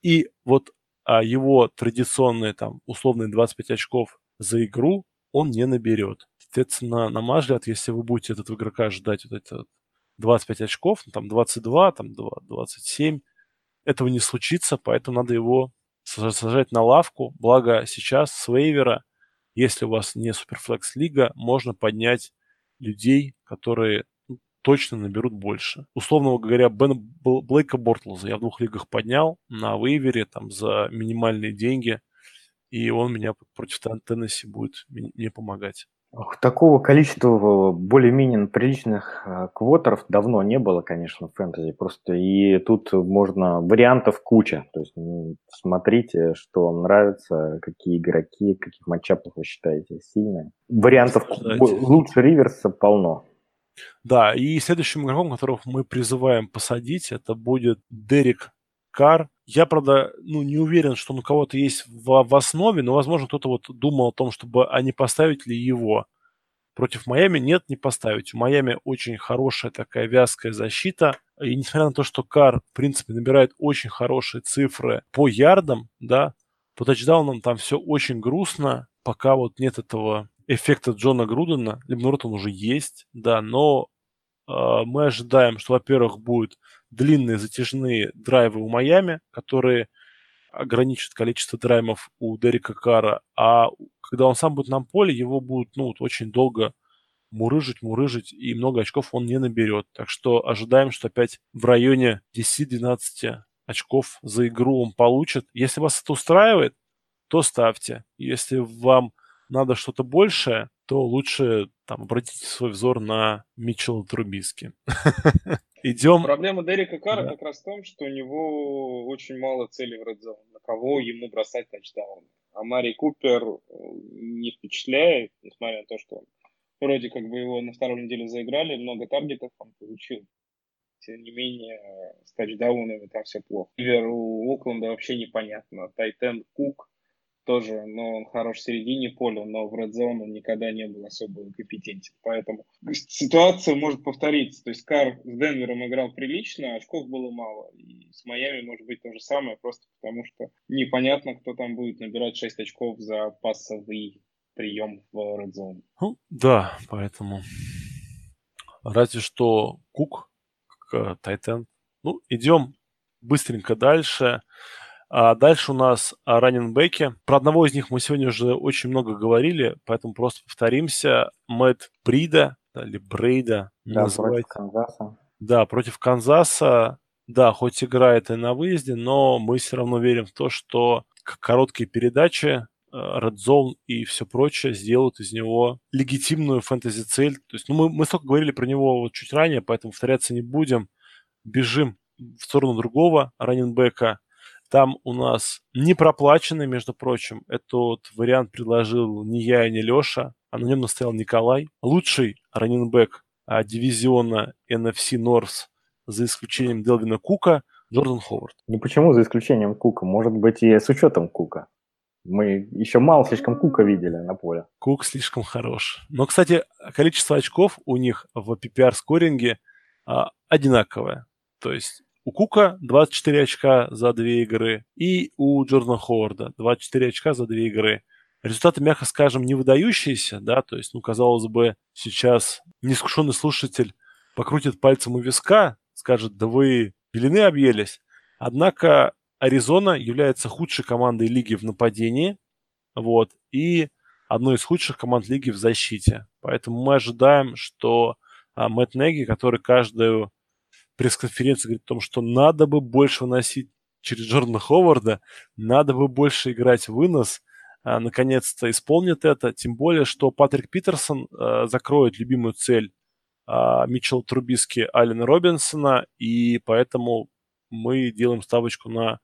и вот а его традиционные там условные 25 очков за игру он не наберет. Соответственно, на мой взгляд, если вы будете этот игрока ждать вот это 25 очков, ну, там 22, там 2, 27, этого не случится, поэтому надо его сажать на лавку. Благо сейчас с вейвера, если у вас не суперфлекс лига, можно поднять людей, которые ну, точно наберут больше. Условно говоря, Бен Блейка Бортлза я в двух лигах поднял на вейвере там за минимальные деньги, и он меня против Теннесси будет мне помогать. Такого количества более-менее приличных э, квотеров давно не было, конечно, в фэнтези. Просто и тут можно вариантов куча. То есть смотрите, что вам нравится, какие игроки, каких матчапов вы считаете сильные. Вариантов лучше Риверса полно. Да, и следующим игроком, которого мы призываем посадить, это будет Дерек Кар. Я, правда, ну, не уверен, что он у кого-то есть в, в основе, но, возможно, кто-то вот думал о том, чтобы, а не поставить ли его. Против Майами нет, не поставить. У Майами очень хорошая такая вязкая защита. И несмотря на то, что Кар, в принципе, набирает очень хорошие цифры по ярдам, да, по тачдаунам там все очень грустно, пока вот нет этого эффекта Джона Грудена. Либо, наоборот, он уже есть, да, но мы ожидаем, что, во-первых, будет длинные затяжные драйвы у Майами, которые ограничат количество драймов у Дерека Кара, а когда он сам будет на поле, его будут ну, очень долго мурыжить, мурыжить, и много очков он не наберет. Так что ожидаем, что опять в районе 10-12 очков за игру он получит. Если вас это устраивает, то ставьте. Если вам надо что-то большее, то лучше там обратите свой взор на Митчелла Трубиски. *laughs* Идем. Проблема Дерека Кара да. как раз в том, что у него очень мало целей в редзоне, на кого ему бросать тачдаун. А Мари Купер э, не впечатляет, несмотря на то, что вроде как бы его на второй неделе заиграли, много таргетов он получил. Тем не менее, с тачдаунами там все плохо. Ливер у Окленда вообще непонятно. Тайтен Кук тоже, но он хорош в середине поля, но в Red Zone он никогда не был особо компетентен. Поэтому ситуация может повториться. То есть Кар с Денвером играл прилично, а очков было мало. И с Майами может быть то же самое, просто потому что непонятно, кто там будет набирать 6 очков за пассовый прием в Red Zone. Ну, да, поэтому разве что Кук, как Тайтен. Ну, идем быстренько дальше. А дальше у нас раненбеки. Про одного из них мы сегодня уже очень много говорили, поэтому просто повторимся. Мэтт Брида, или Брейда, да, называется. против Канзаса. Да, против Канзаса. Да, хоть играет и на выезде, но мы все равно верим в то, что короткие передачи, э, Red Zone и все прочее сделают из него легитимную фэнтези-цель. То есть, ну, мы, мы столько говорили про него вот чуть ранее, поэтому повторяться не будем. Бежим в сторону другого раненбека. Там у нас не проплаченный, между прочим. Этот вариант предложил не я и не Леша, а на нем настоял Николай. Лучший раненбэк а, дивизиона NFC North за исключением Делвина Кука, Джордан Ховард. Ну почему за исключением Кука? Может быть и с учетом Кука. Мы еще мало слишком Кука видели на поле. Кук слишком хорош. Но, кстати, количество очков у них в PPR-скоринге а, одинаковое. То есть у Кука 24 очка за две игры и у Джордана Ховарда 24 очка за две игры. Результаты, мягко скажем, не выдающиеся, да, то есть, ну, казалось бы, сейчас неискушенный слушатель покрутит пальцем у виска, скажет, да вы пелены объелись. Однако Аризона является худшей командой лиги в нападении, вот, и одной из худших команд лиги в защите. Поэтому мы ожидаем, что а, Мэтт Неги, который каждую пресс-конференции говорит о том, что надо бы больше выносить через Джордана Ховарда, надо бы больше играть вынос, а, наконец-то исполнит это, тем более, что Патрик Питерсон а, закроет любимую цель а, Митчелла Трубиски Алина Робинсона, и поэтому мы делаем ставочку на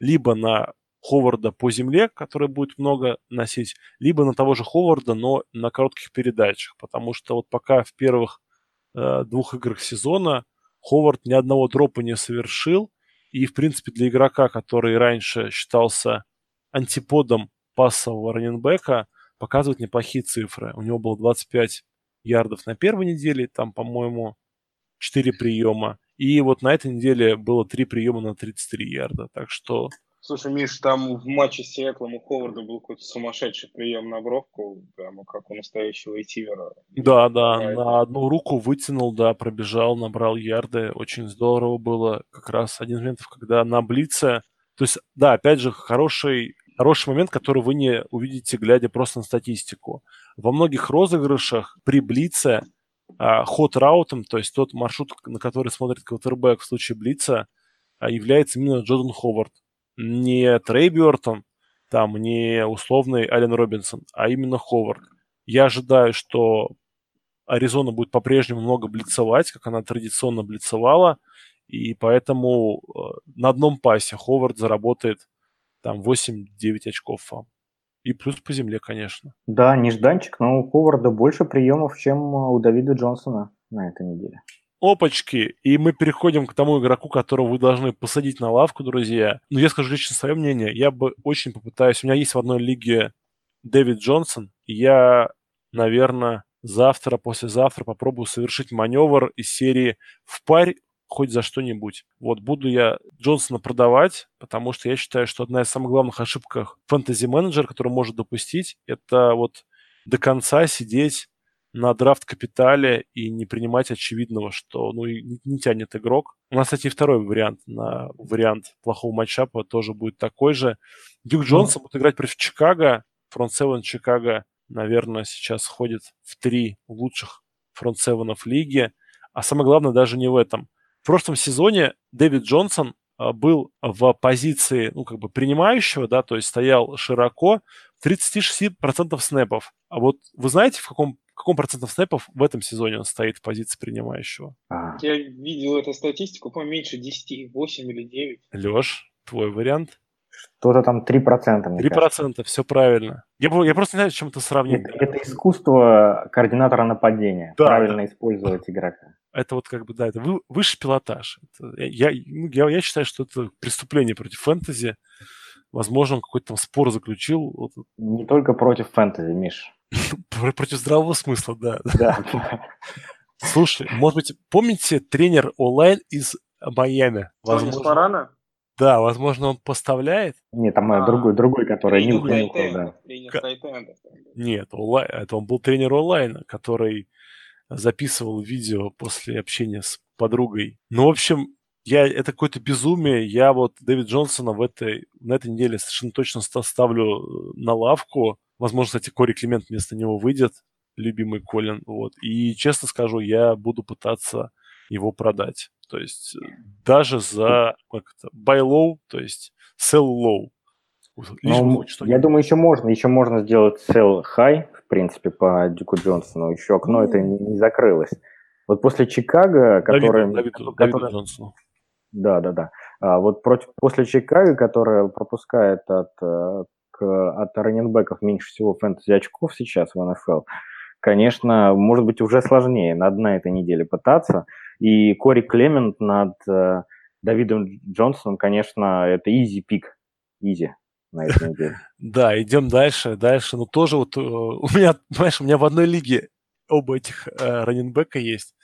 либо на Ховарда по земле, который будет много носить, либо на того же Ховарда, но на коротких передачах, потому что вот пока в первых э, двух играх сезона Ховард ни одного дропа не совершил. И, в принципе, для игрока, который раньше считался антиподом пассового раненбека, показывает неплохие цифры. У него было 25 ярдов на первой неделе, там, по-моему, 4 приема. И вот на этой неделе было 3 приема на 33 ярда. Так что Слушай, Миш, там в матче с Сиэтлом у Ховарда был какой-то сумасшедший прием на бровку, прямо как у настоящего ресивера. Да, да, а на одну руку вытянул, да, пробежал, набрал ярды, очень здорово было. Как раз один из моментов, когда на блице, то есть, да, опять же, хороший, хороший момент, который вы не увидите, глядя просто на статистику. Во многих розыгрышах при блице ход-раутом, то есть тот маршрут, на который смотрит квотербек в случае блица, а, является именно Джордан Ховард. Не Трей Бёртон, там, не условный Ален Робинсон, а именно Ховард. Я ожидаю, что Аризона будет по-прежнему много блицевать, как она традиционно блицевала, и поэтому э, на одном пасе Ховард заработает там 8-9 очков вам. И плюс по земле, конечно. Да, нежданчик, но у Ховарда больше приемов, чем у Давида Джонсона на этой неделе. Опачки, и мы переходим к тому игроку, которого вы должны посадить на лавку, друзья. Но я скажу лично свое мнение. Я бы очень попытаюсь. У меня есть в одной лиге Дэвид Джонсон. Я, наверное, завтра, послезавтра попробую совершить маневр из серии в парь хоть за что-нибудь. Вот буду я Джонсона продавать, потому что я считаю, что одна из самых главных ошибок фэнтези-менеджера, которую может допустить, это вот до конца сидеть на драфт-капитале и не принимать очевидного, что ну, не, не тянет игрок. У нас, кстати, второй вариант на вариант плохого матчапа тоже будет такой же. Дюк Джонсон будет играть против Чикаго. Фронт 7 Чикаго наверное, сейчас входит в три лучших фронт-севенов лиги. А самое главное даже не в этом. В прошлом сезоне Дэвид Джонсон а, был в позиции, ну, как бы принимающего, да, то есть стоял широко, 36% снэпов. А вот вы знаете, в каком, каком процентов снэпов в этом сезоне он стоит в позиции принимающего? А. Я видел эту статистику, по меньше 10, 8 или 9. Леш, твой вариант? Что-то там 3%, мне 3%, кажется. все правильно. Я, я просто не знаю, с чем это сравнить. Это, это искусство координатора нападения. Да, правильно да. использовать игрока. Это вот как бы, да, это вы, высший пилотаж. Это, я, ну, я, я считаю, что это преступление против фэнтези. Возможно, он какой-то там спор заключил. Не только против фэнтези, Миш. *laughs* против здравого смысла, да. Да. *laughs* Слушай, может быть, помните тренер онлайн из Майами? Возможно, да, возможно, он поставляет. Нет, там а, другой, другой, который не нюхал, да. Нет, онлайн, это он был тренер онлайна, который записывал видео после общения с подругой. Ну, в общем, я, это какое-то безумие. Я вот Дэвид Джонсона в этой, на этой неделе совершенно точно ставлю э, на лавку. Возможно, кстати, Кори Климент вместо него выйдет, любимый Колин. Вот. И честно скажу, я буду пытаться его продать. То есть э, даже за как это, buy low, то есть sell low. Ну, я думаю, еще можно, еще можно сделать sell high, в принципе, по Дюку Джонсону. Еще окно это не, не закрылось. Вот после Чикаго, который... Давид, Давид, который... Джонсону. Да, да, да. А вот против, после Чикаго, которая пропускает от, э, от раненбеков меньше всего фэнтези очков сейчас в НФЛ, конечно, может быть уже сложнее. На этой неделе пытаться. И Кори Клемент над э, Давидом Джонсоном, конечно, это easy пик. Easy на этой неделе. *laughs* Да, идем дальше, дальше. Ну, тоже вот э, у меня, *laughs* понимаешь, у меня в одной лиге оба этих э, раненбека есть.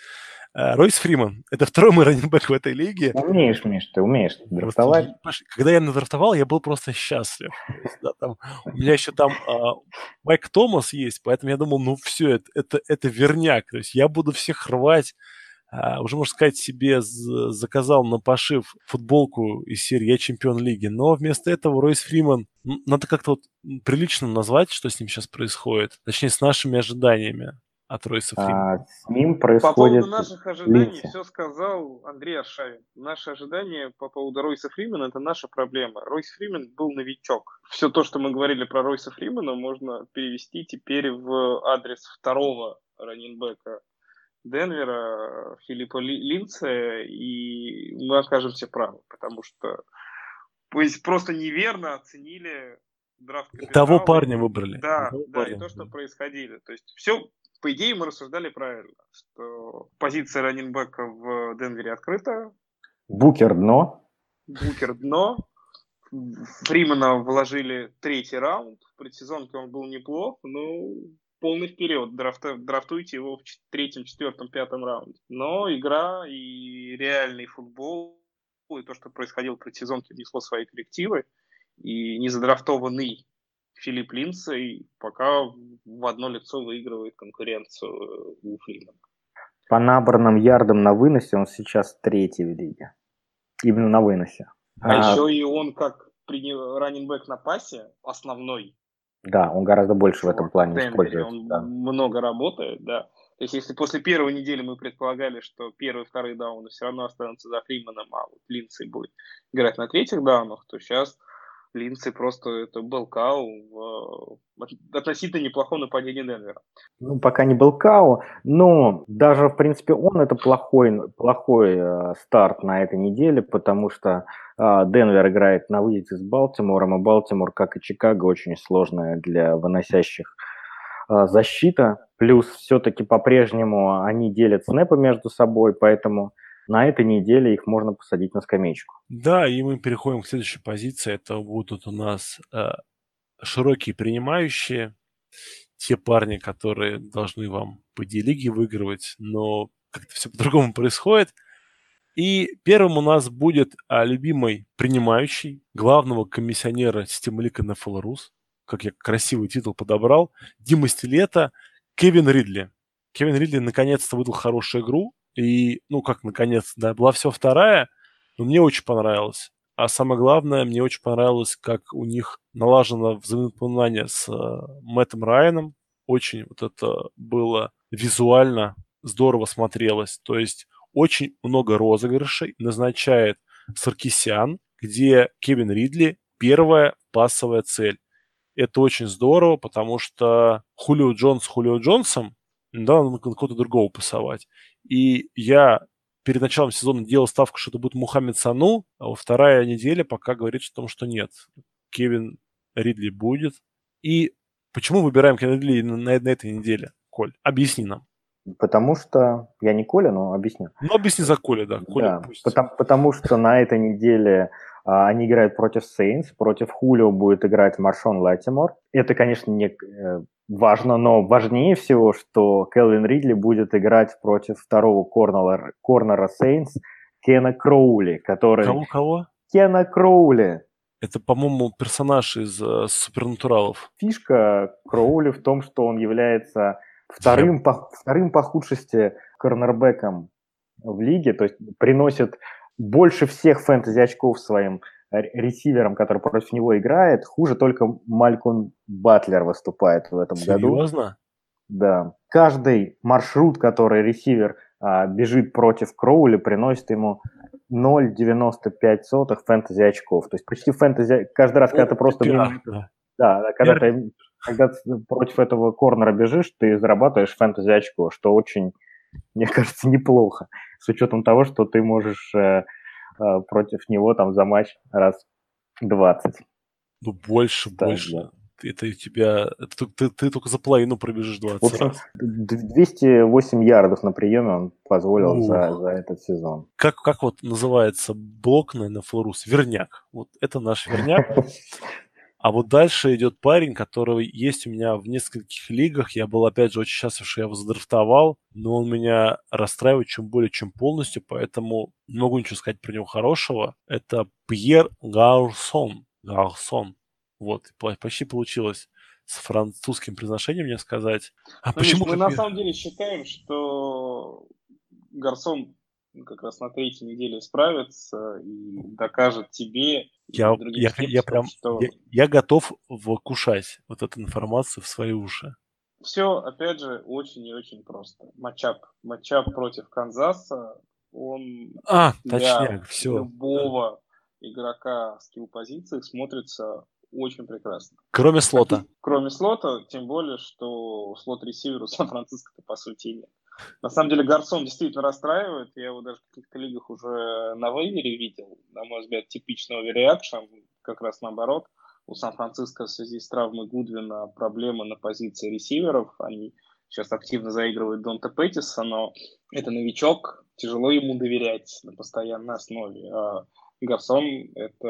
Э, Ройс Фриман. Это второй мой раненбек в этой лиге. Умеешь, Миш, ты умеешь драфтовать. Когда я надрафтовал, я был просто счастлив. Да, там, у меня еще там а, Майк Томас есть, поэтому я думал, ну все, это, это, это верняк. То есть я буду всех рвать, а, уже, можно сказать, себе заказал на пошив футболку из серии «Я чемпион лиги», но вместо этого Ройс Фриман, надо как-то вот прилично назвать, что с ним сейчас происходит, точнее, с нашими ожиданиями от Ройса Фримана. А, с ним происходит... По поводу наших ожиданий Линси. все сказал Андрей Аршавин. Наши ожидания по поводу Ройса Фримена – это наша проблема. Ройс Фримен был новичок. Все то, что мы говорили про Ройса Фримена, можно перевести теперь в адрес второго раненбека Денвера, Филиппа Линца, и мы окажемся правы, потому что просто неверно оценили драфт Того парня выбрали. Да, Того да, парня. и то, что происходило. То есть все, по идее, мы рассуждали правильно, что позиция раненбека в Денвере открыта. Букер дно. Букер дно. Фримана вложили третий раунд. В предсезонке он был неплох, но полный вперед, драфта, драфтуйте его в третьем, четвертом, пятом раунде. Но игра и реальный футбол, и то, что происходило в предсезонке, внесло свои коррективы. И незадрафтованный Филипп Линдсей пока в одно лицо выигрывает конкуренцию у Фримана. По набранным ярдам на выносе он сейчас третий в лиге. Именно на выносе. А, а еще и он как раннинбэк на пасе основной да, он гораздо больше в этом плане используется. Он да. много работает, да. То есть, если после первой недели мы предполагали, что первые и вторые дауны все равно останутся за Фриманом, а вот Линдси будет играть на третьих даунах, то сейчас Линдси просто это был кау в относительно неплохом нападении Денвера. Ну, пока не был кау, но даже, в принципе, он это плохой, плохой э, старт на этой неделе, потому что э, Денвер играет на выезде с Балтимором, и Балтимор, как и Чикаго, очень сложная для выносящих э, защита. Плюс все-таки по-прежнему они делят снэпы между собой, поэтому на этой неделе их можно посадить на скамеечку. Да, и мы переходим к следующей позиции. Это будут у нас э, широкие принимающие, те парни, которые должны вам по D-лиге выигрывать, но как-то все *laughs* по-другому происходит. И первым у нас будет а, любимый принимающий главного комиссионера системы Лика на Фолорус, как я красивый титул подобрал, Дима Стилета, Кевин Ридли. Кевин Ридли наконец-то выдал хорошую игру, и, ну, как наконец, да, была все вторая, но мне очень понравилось. А самое главное, мне очень понравилось, как у них налажено взаимопонимание с э, Мэттом Райаном. Очень вот это было визуально здорово смотрелось. То есть очень много розыгрышей назначает Саркисян, где Кевин Ридли первая пасовая цель. Это очень здорово, потому что Хулио Джонс Хулио Джонсом, да, надо кого-то другого пасовать. И я перед началом сезона делал ставку, что это будет Мухаммед Сану, а вторая неделя пока говорит о том, что нет. Кевин Ридли будет. И почему выбираем Кевина Ридли на, на, на этой неделе, Коль? Объясни нам. Потому что я не Коля, но объясню. Ну, объясни за Коля, да. Коля да, потому, потому что на этой неделе они играют против Сейнс, против Хулио будет играть Маршон Латимор. Это, конечно, не э, важно, но важнее всего, что Келвин Ридли будет играть против второго корнера, корнера Сейнс Кена Кроули, который... Кого-кого? Кена Кроули. Это, по-моему, персонаж из uh, Супернатуралов. Фишка Кроули в том, что он является вторым, по, вторым по худшести корнербеком в лиге, то есть приносит больше всех фэнтези очков своим ресивером, который против него играет. Хуже только Малькон Батлер выступает в этом Серьезно? году. Серьезно? Да. Каждый маршрут, который ресивер а, бежит против Кроули, приносит ему 0,95 фэнтези очков. То есть почти фэнтези... Каждый раз, когда ты просто... Пиар, да. да, когда ты, когда ты против этого корнера бежишь, ты зарабатываешь фэнтези очко, что очень мне кажется, неплохо, с учетом того, что ты можешь э, э, против него там за матч раз 20. Ну, больше, да, больше. Да. Это у тебя... Это, ты, ты только за половину пробежишь 20 В общем, раз. 208 ярдов на приеме он позволил за, за этот сезон. Как, как вот называется блок на Флорус? Верняк. Вот это наш верняк. *laughs* А вот дальше идет парень, который есть у меня в нескольких лигах. Я был, опять же, очень счастлив, что я его задрафтовал, но он меня расстраивает чем более, чем полностью, поэтому не могу ничего сказать про него хорошего. Это Пьер Гарсон. Гарсон. Вот, почти получилось с французским произношением мне сказать. А ну, почему мы на самом деле считаем, что Гарсон как раз на третьей неделе справится и докажет тебе я, я, я прям что... я, я готов вкушать вот эту информацию в свои уши. Все, опять же, очень и очень просто. Матчап. Матчап против Канзаса, он а, для точняк, все. любого игрока скилл позиции смотрится очень прекрасно. Кроме слота. Кроме слота, тем более, что слот ресиверу *laughs* Сан-Франциско по сути нет. На самом деле Гарсон действительно расстраивает. Я его даже в каких-то лигах уже на вейвере видел. На мой взгляд, типичный оверреакшн, как раз наоборот. У Сан-Франциско в связи с травмой Гудвина проблемы на позиции ресиверов. Они сейчас активно заигрывают Донта Петтиса, но это новичок, тяжело ему доверять на постоянной основе. А Гарсон – это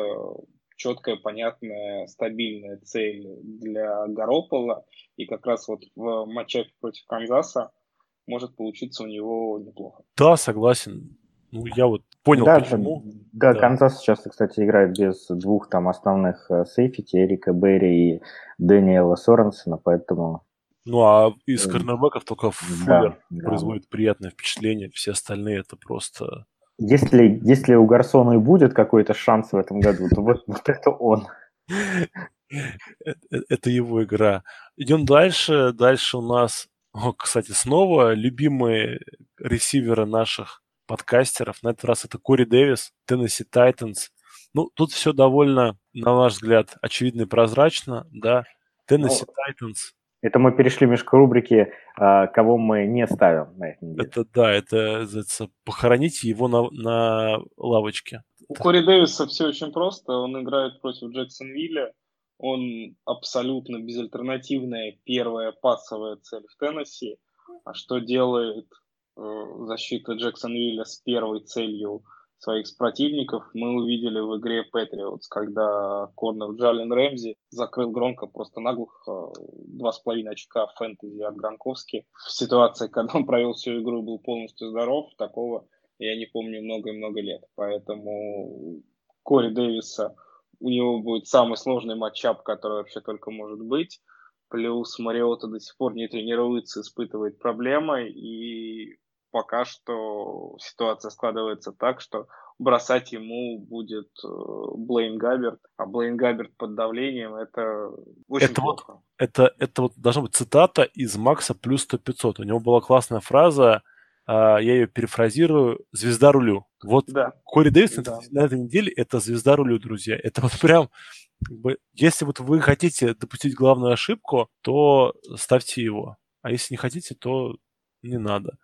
четкая, понятная, стабильная цель для Гаропола. И как раз вот в матче против Канзаса может получиться у него неплохо. Да, согласен. Ну, я вот понял, да, почему. Да, да, Канзас сейчас, кстати, играет без двух там основных э, сейфти, Эрика Берри и Дэниела Соренсона, поэтому... Ну, а из корнербеков только Фуллер да, производит да. приятное впечатление, все остальные это просто... Если, если у Гарсона и будет какой-то шанс в этом году, то вот, вот это он. *laughs* Это его игра. Идем дальше. Дальше у нас О, кстати, снова любимые ресиверы наших подкастеров. На этот раз это Кори Дэвис, Теннесси Тайтанс. Ну, тут все довольно, на наш взгляд, очевидно и прозрачно, да. Теннесси ну, Тайтанс. Это мы перешли между рубрики, а, кого мы не ставим на этой неделе. Это да, это, это похороните его на, на лавочке. У Кори Дэвиса все очень просто. Он играет против Джексонвилля. Он абсолютно безальтернативная первая пасовая цель в Теннесси. А что делает э, защита Джексонвилля с первой целью своих противников мы увидели в игре Патриотс, когда корнер Джален Рэмзи закрыл громко просто наглухо два с половиной очка фэнтези от Гранковски. В ситуации, *laughs* когда он провел всю игру и был полностью здоров, такого я не помню много и много лет. Поэтому Кори Дэвиса у него будет самый сложный матчап, который вообще только может быть. Плюс Мариота до сих пор не тренируется, испытывает проблемы. И пока что ситуация складывается так, что бросать ему будет э, Блейн Габерт, а Блейн Габерт под давлением это очень это плохо. Вот, это, это вот должна быть цитата из Макса плюс 100 500. У него была классная фраза, я ее перефразирую, звезда рулю. Вот да. Кори Дэвис да. на этой неделе это звезда рулю, друзья. Это вот прям, как бы, если вот вы хотите допустить главную ошибку, то ставьте его. А если не хотите, то не надо.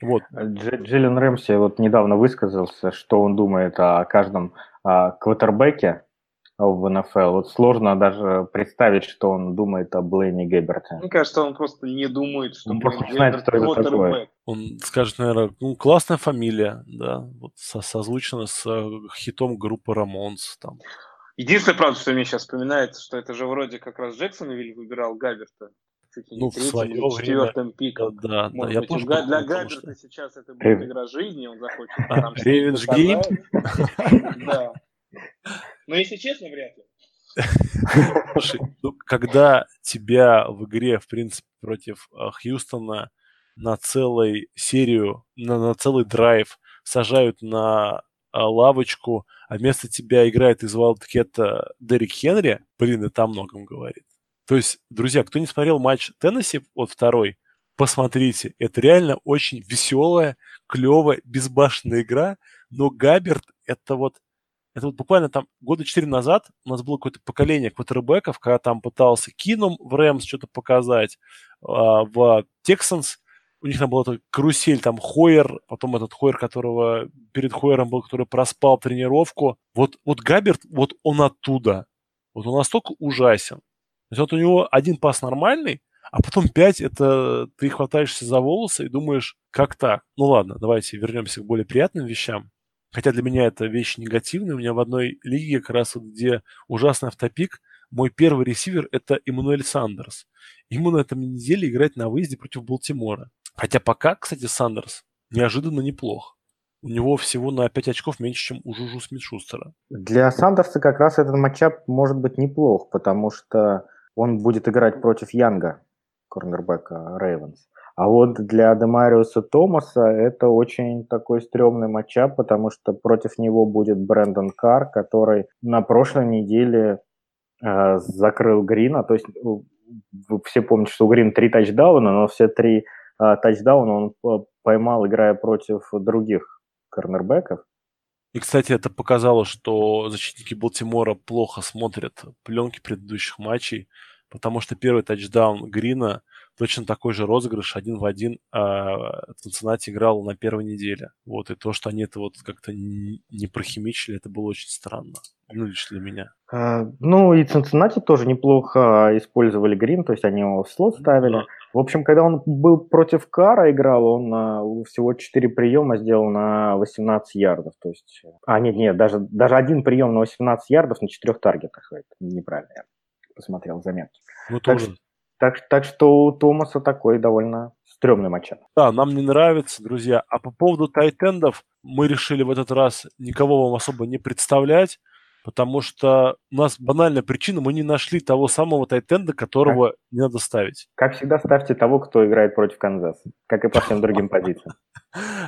Вот. Джиллен Рэмси вот недавно высказался, что он думает о каждом а, квотербеке в НФЛ. Вот сложно даже представить, что он думает о Блейне Габберте. Мне кажется, он просто не думает, что он просто знает, что это такое. Он скажет, наверное, ну, классная фамилия, да, вот со созвучена с э, хитом группы Рамонс. Там. Единственное, правда, что мне сейчас вспоминается, что это же вроде как раз Джексонвилл выбирал Габберта чуть ли не ну, третьем или четвертом пиком. Да, да, я быть, для, для Габберта сейчас это будет игра жизни, он захочет там revenge game? *laughs* Да. Но если честно, вряд ли. Слушай, ну, когда тебя в игре, в принципе, против а, Хьюстона на целую серию, на, на целый драйв сажают на а, лавочку, а вместо тебя играет из Вайлдкета Дерек Хенри, блин, это о многом говорит. То есть, друзья, кто не смотрел матч Теннесси, вот второй, посмотрите. Это реально очень веселая, клевая, безбашенная игра. Но Габерт это вот это вот буквально там года четыре назад у нас было какое-то поколение квотербеков, когда там пытался Кинум в Рэмс что-то показать, а, в Тексанс у них там была эта карусель, там Хойер, потом этот Хойер, которого перед Хойером был, который проспал тренировку. Вот, вот Габерт, вот он оттуда. Вот он настолько ужасен. То есть вот у него один пас нормальный, а потом пять это ты хватаешься за волосы и думаешь, как так? Ну ладно, давайте вернемся к более приятным вещам. Хотя для меня это вещь негативная. У меня в одной лиге, как раз вот, где ужасный автопик, мой первый ресивер это Эммануэль Сандерс. Ему на этом неделе играть на выезде против Балтимора. Хотя пока, кстати, Сандерс неожиданно неплох. У него всего на 5 очков меньше, чем у Жужу Смитшустера. Для Сандерса как раз этот матчап может быть неплох, потому что он будет играть против Янга, корнербека Рейвенс. А вот для Демариуса Томаса это очень такой стрёмный матчап, потому что против него будет Брэндон Карр, который на прошлой неделе э, закрыл Грина. То есть вы все помните, что у Грина три тачдауна, но все три э, тачдауна он поймал, играя против других корнербеков. И, кстати, это показало, что защитники Балтимора плохо смотрят пленки предыдущих матчей, потому что первый тачдаун Грина точно такой же розыгрыш один в один а, Цинциннати играл на первой неделе. Вот, и то, что они это вот как-то не прохимичили, это было очень странно. Ну, лично для меня. А, ну, и Цинциннати тоже неплохо использовали Грин, то есть они его в слот ставили. Да. В общем, когда он был против Кара играл, он а, всего 4 приема сделал на 18 ярдов. То есть, а, нет, нет, даже, даже один прием на 18 ярдов на 4 таргетах. Это неправильно я посмотрел заметки. Ну, так, тоже. Так, так что у Томаса такой довольно стрёмный матчап. Да, нам не нравится, друзья. А по поводу тайтендов мы решили в этот раз никого вам особо не представлять потому что у нас банальная причина, мы не нашли того самого тайтенда, которого как, не надо ставить. Как всегда, ставьте того, кто играет против Канзаса, как и по всем другим *laughs* позициям.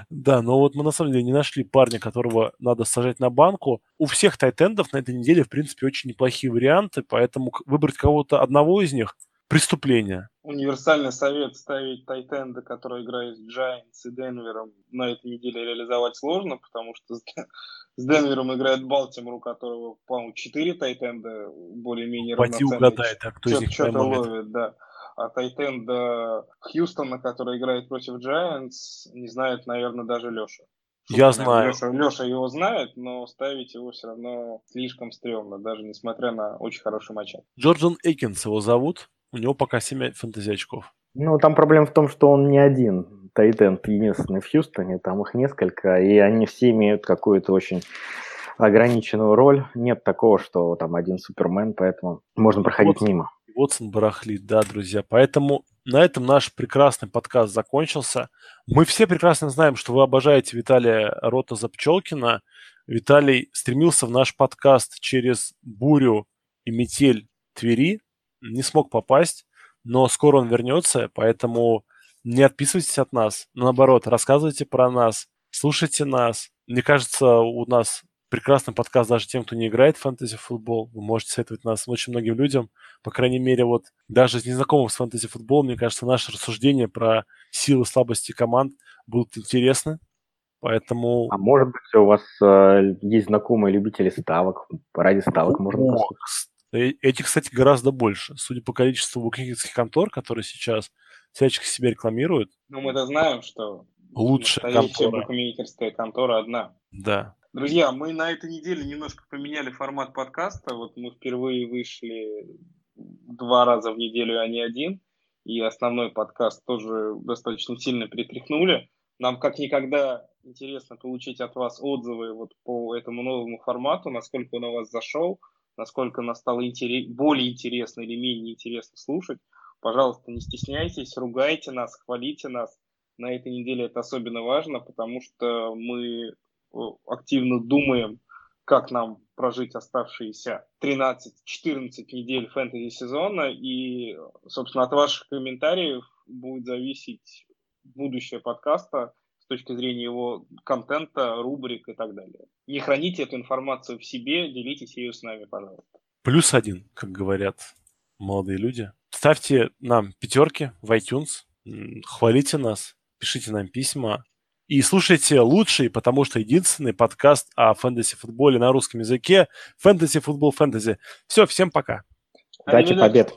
Да, но вот мы на самом деле не нашли парня, которого надо сажать на банку. У всех тайтендов на этой неделе, в принципе, очень неплохие варианты, поэтому выбрать кого-то одного из них – преступление. универсальный совет ставить Тайтенда, который играет с Giants и Денвером, на этой неделе реализовать сложно, потому что с, Денвером играет Балтимор, у которого, по-моему, 4 Тайтенда более-менее Пойти угадай, а кто из них Что-то ловит, да. А Тайтенда Хьюстона, который играет против Giants, не знает, наверное, даже Леша. Я знаю. Леша, Леша его знает, но ставить его все равно слишком стрёмно, даже несмотря на очень хороший матч. Джорджан Экинс его зовут. У него пока 7 фэнтези очков. Ну, там проблема в том, что он не один тайтенд единственный в Хьюстоне, там их несколько, и они все имеют какую-то очень ограниченную роль. Нет такого, что там один супермен, поэтому можно проходить вот, мимо. Вотсон барахлит, да, друзья. Поэтому на этом наш прекрасный подкаст закончился. Мы все прекрасно знаем, что вы обожаете Виталия Рота-Запчелкина. Виталий стремился в наш подкаст через бурю и метель Твери, не смог попасть, но скоро он вернется, поэтому не отписывайтесь от нас, наоборот, рассказывайте про нас, слушайте нас. Мне кажется, у нас прекрасный подкаст даже тем, кто не играет в фэнтези-футбол. Вы можете советовать нас очень многим людям. По крайней мере, вот даже с незнакомым с фэнтези-футболом, мне кажется, наши рассуждения про силы, слабости команд будут интересны. Поэтому... А может быть, у вас э, есть знакомые любители ставок? Ради ставок можно О, этих, кстати, гораздо больше. Судя по количеству букмекерских контор, которые сейчас всячески себя рекламируют. Ну, мы-то знаем, что лучшая контора. букмекерская контора одна. Да. Друзья, мы на этой неделе немножко поменяли формат подкаста. Вот мы впервые вышли два раза в неделю, а не один. И основной подкаст тоже достаточно сильно перетряхнули. Нам как никогда интересно получить от вас отзывы вот по этому новому формату, насколько он у вас зашел, насколько нас стало интерес, более интересно или менее интересно слушать. Пожалуйста, не стесняйтесь, ругайте нас, хвалите нас. На этой неделе это особенно важно, потому что мы э, активно думаем, как нам прожить оставшиеся 13-14 недель фэнтези-сезона. И, собственно, от ваших комментариев будет зависеть будущее подкаста точки зрения его контента, рубрик и так далее. Не храните эту информацию в себе, делитесь ее с нами, пожалуйста. Плюс один, как говорят молодые люди. Ставьте нам пятерки в iTunes, хвалите нас, пишите нам письма и слушайте лучший, потому что единственный подкаст о фэнтези-футболе на русском языке «Фэнтези-футбол фэнтези». Все, всем пока. Удачи, побед.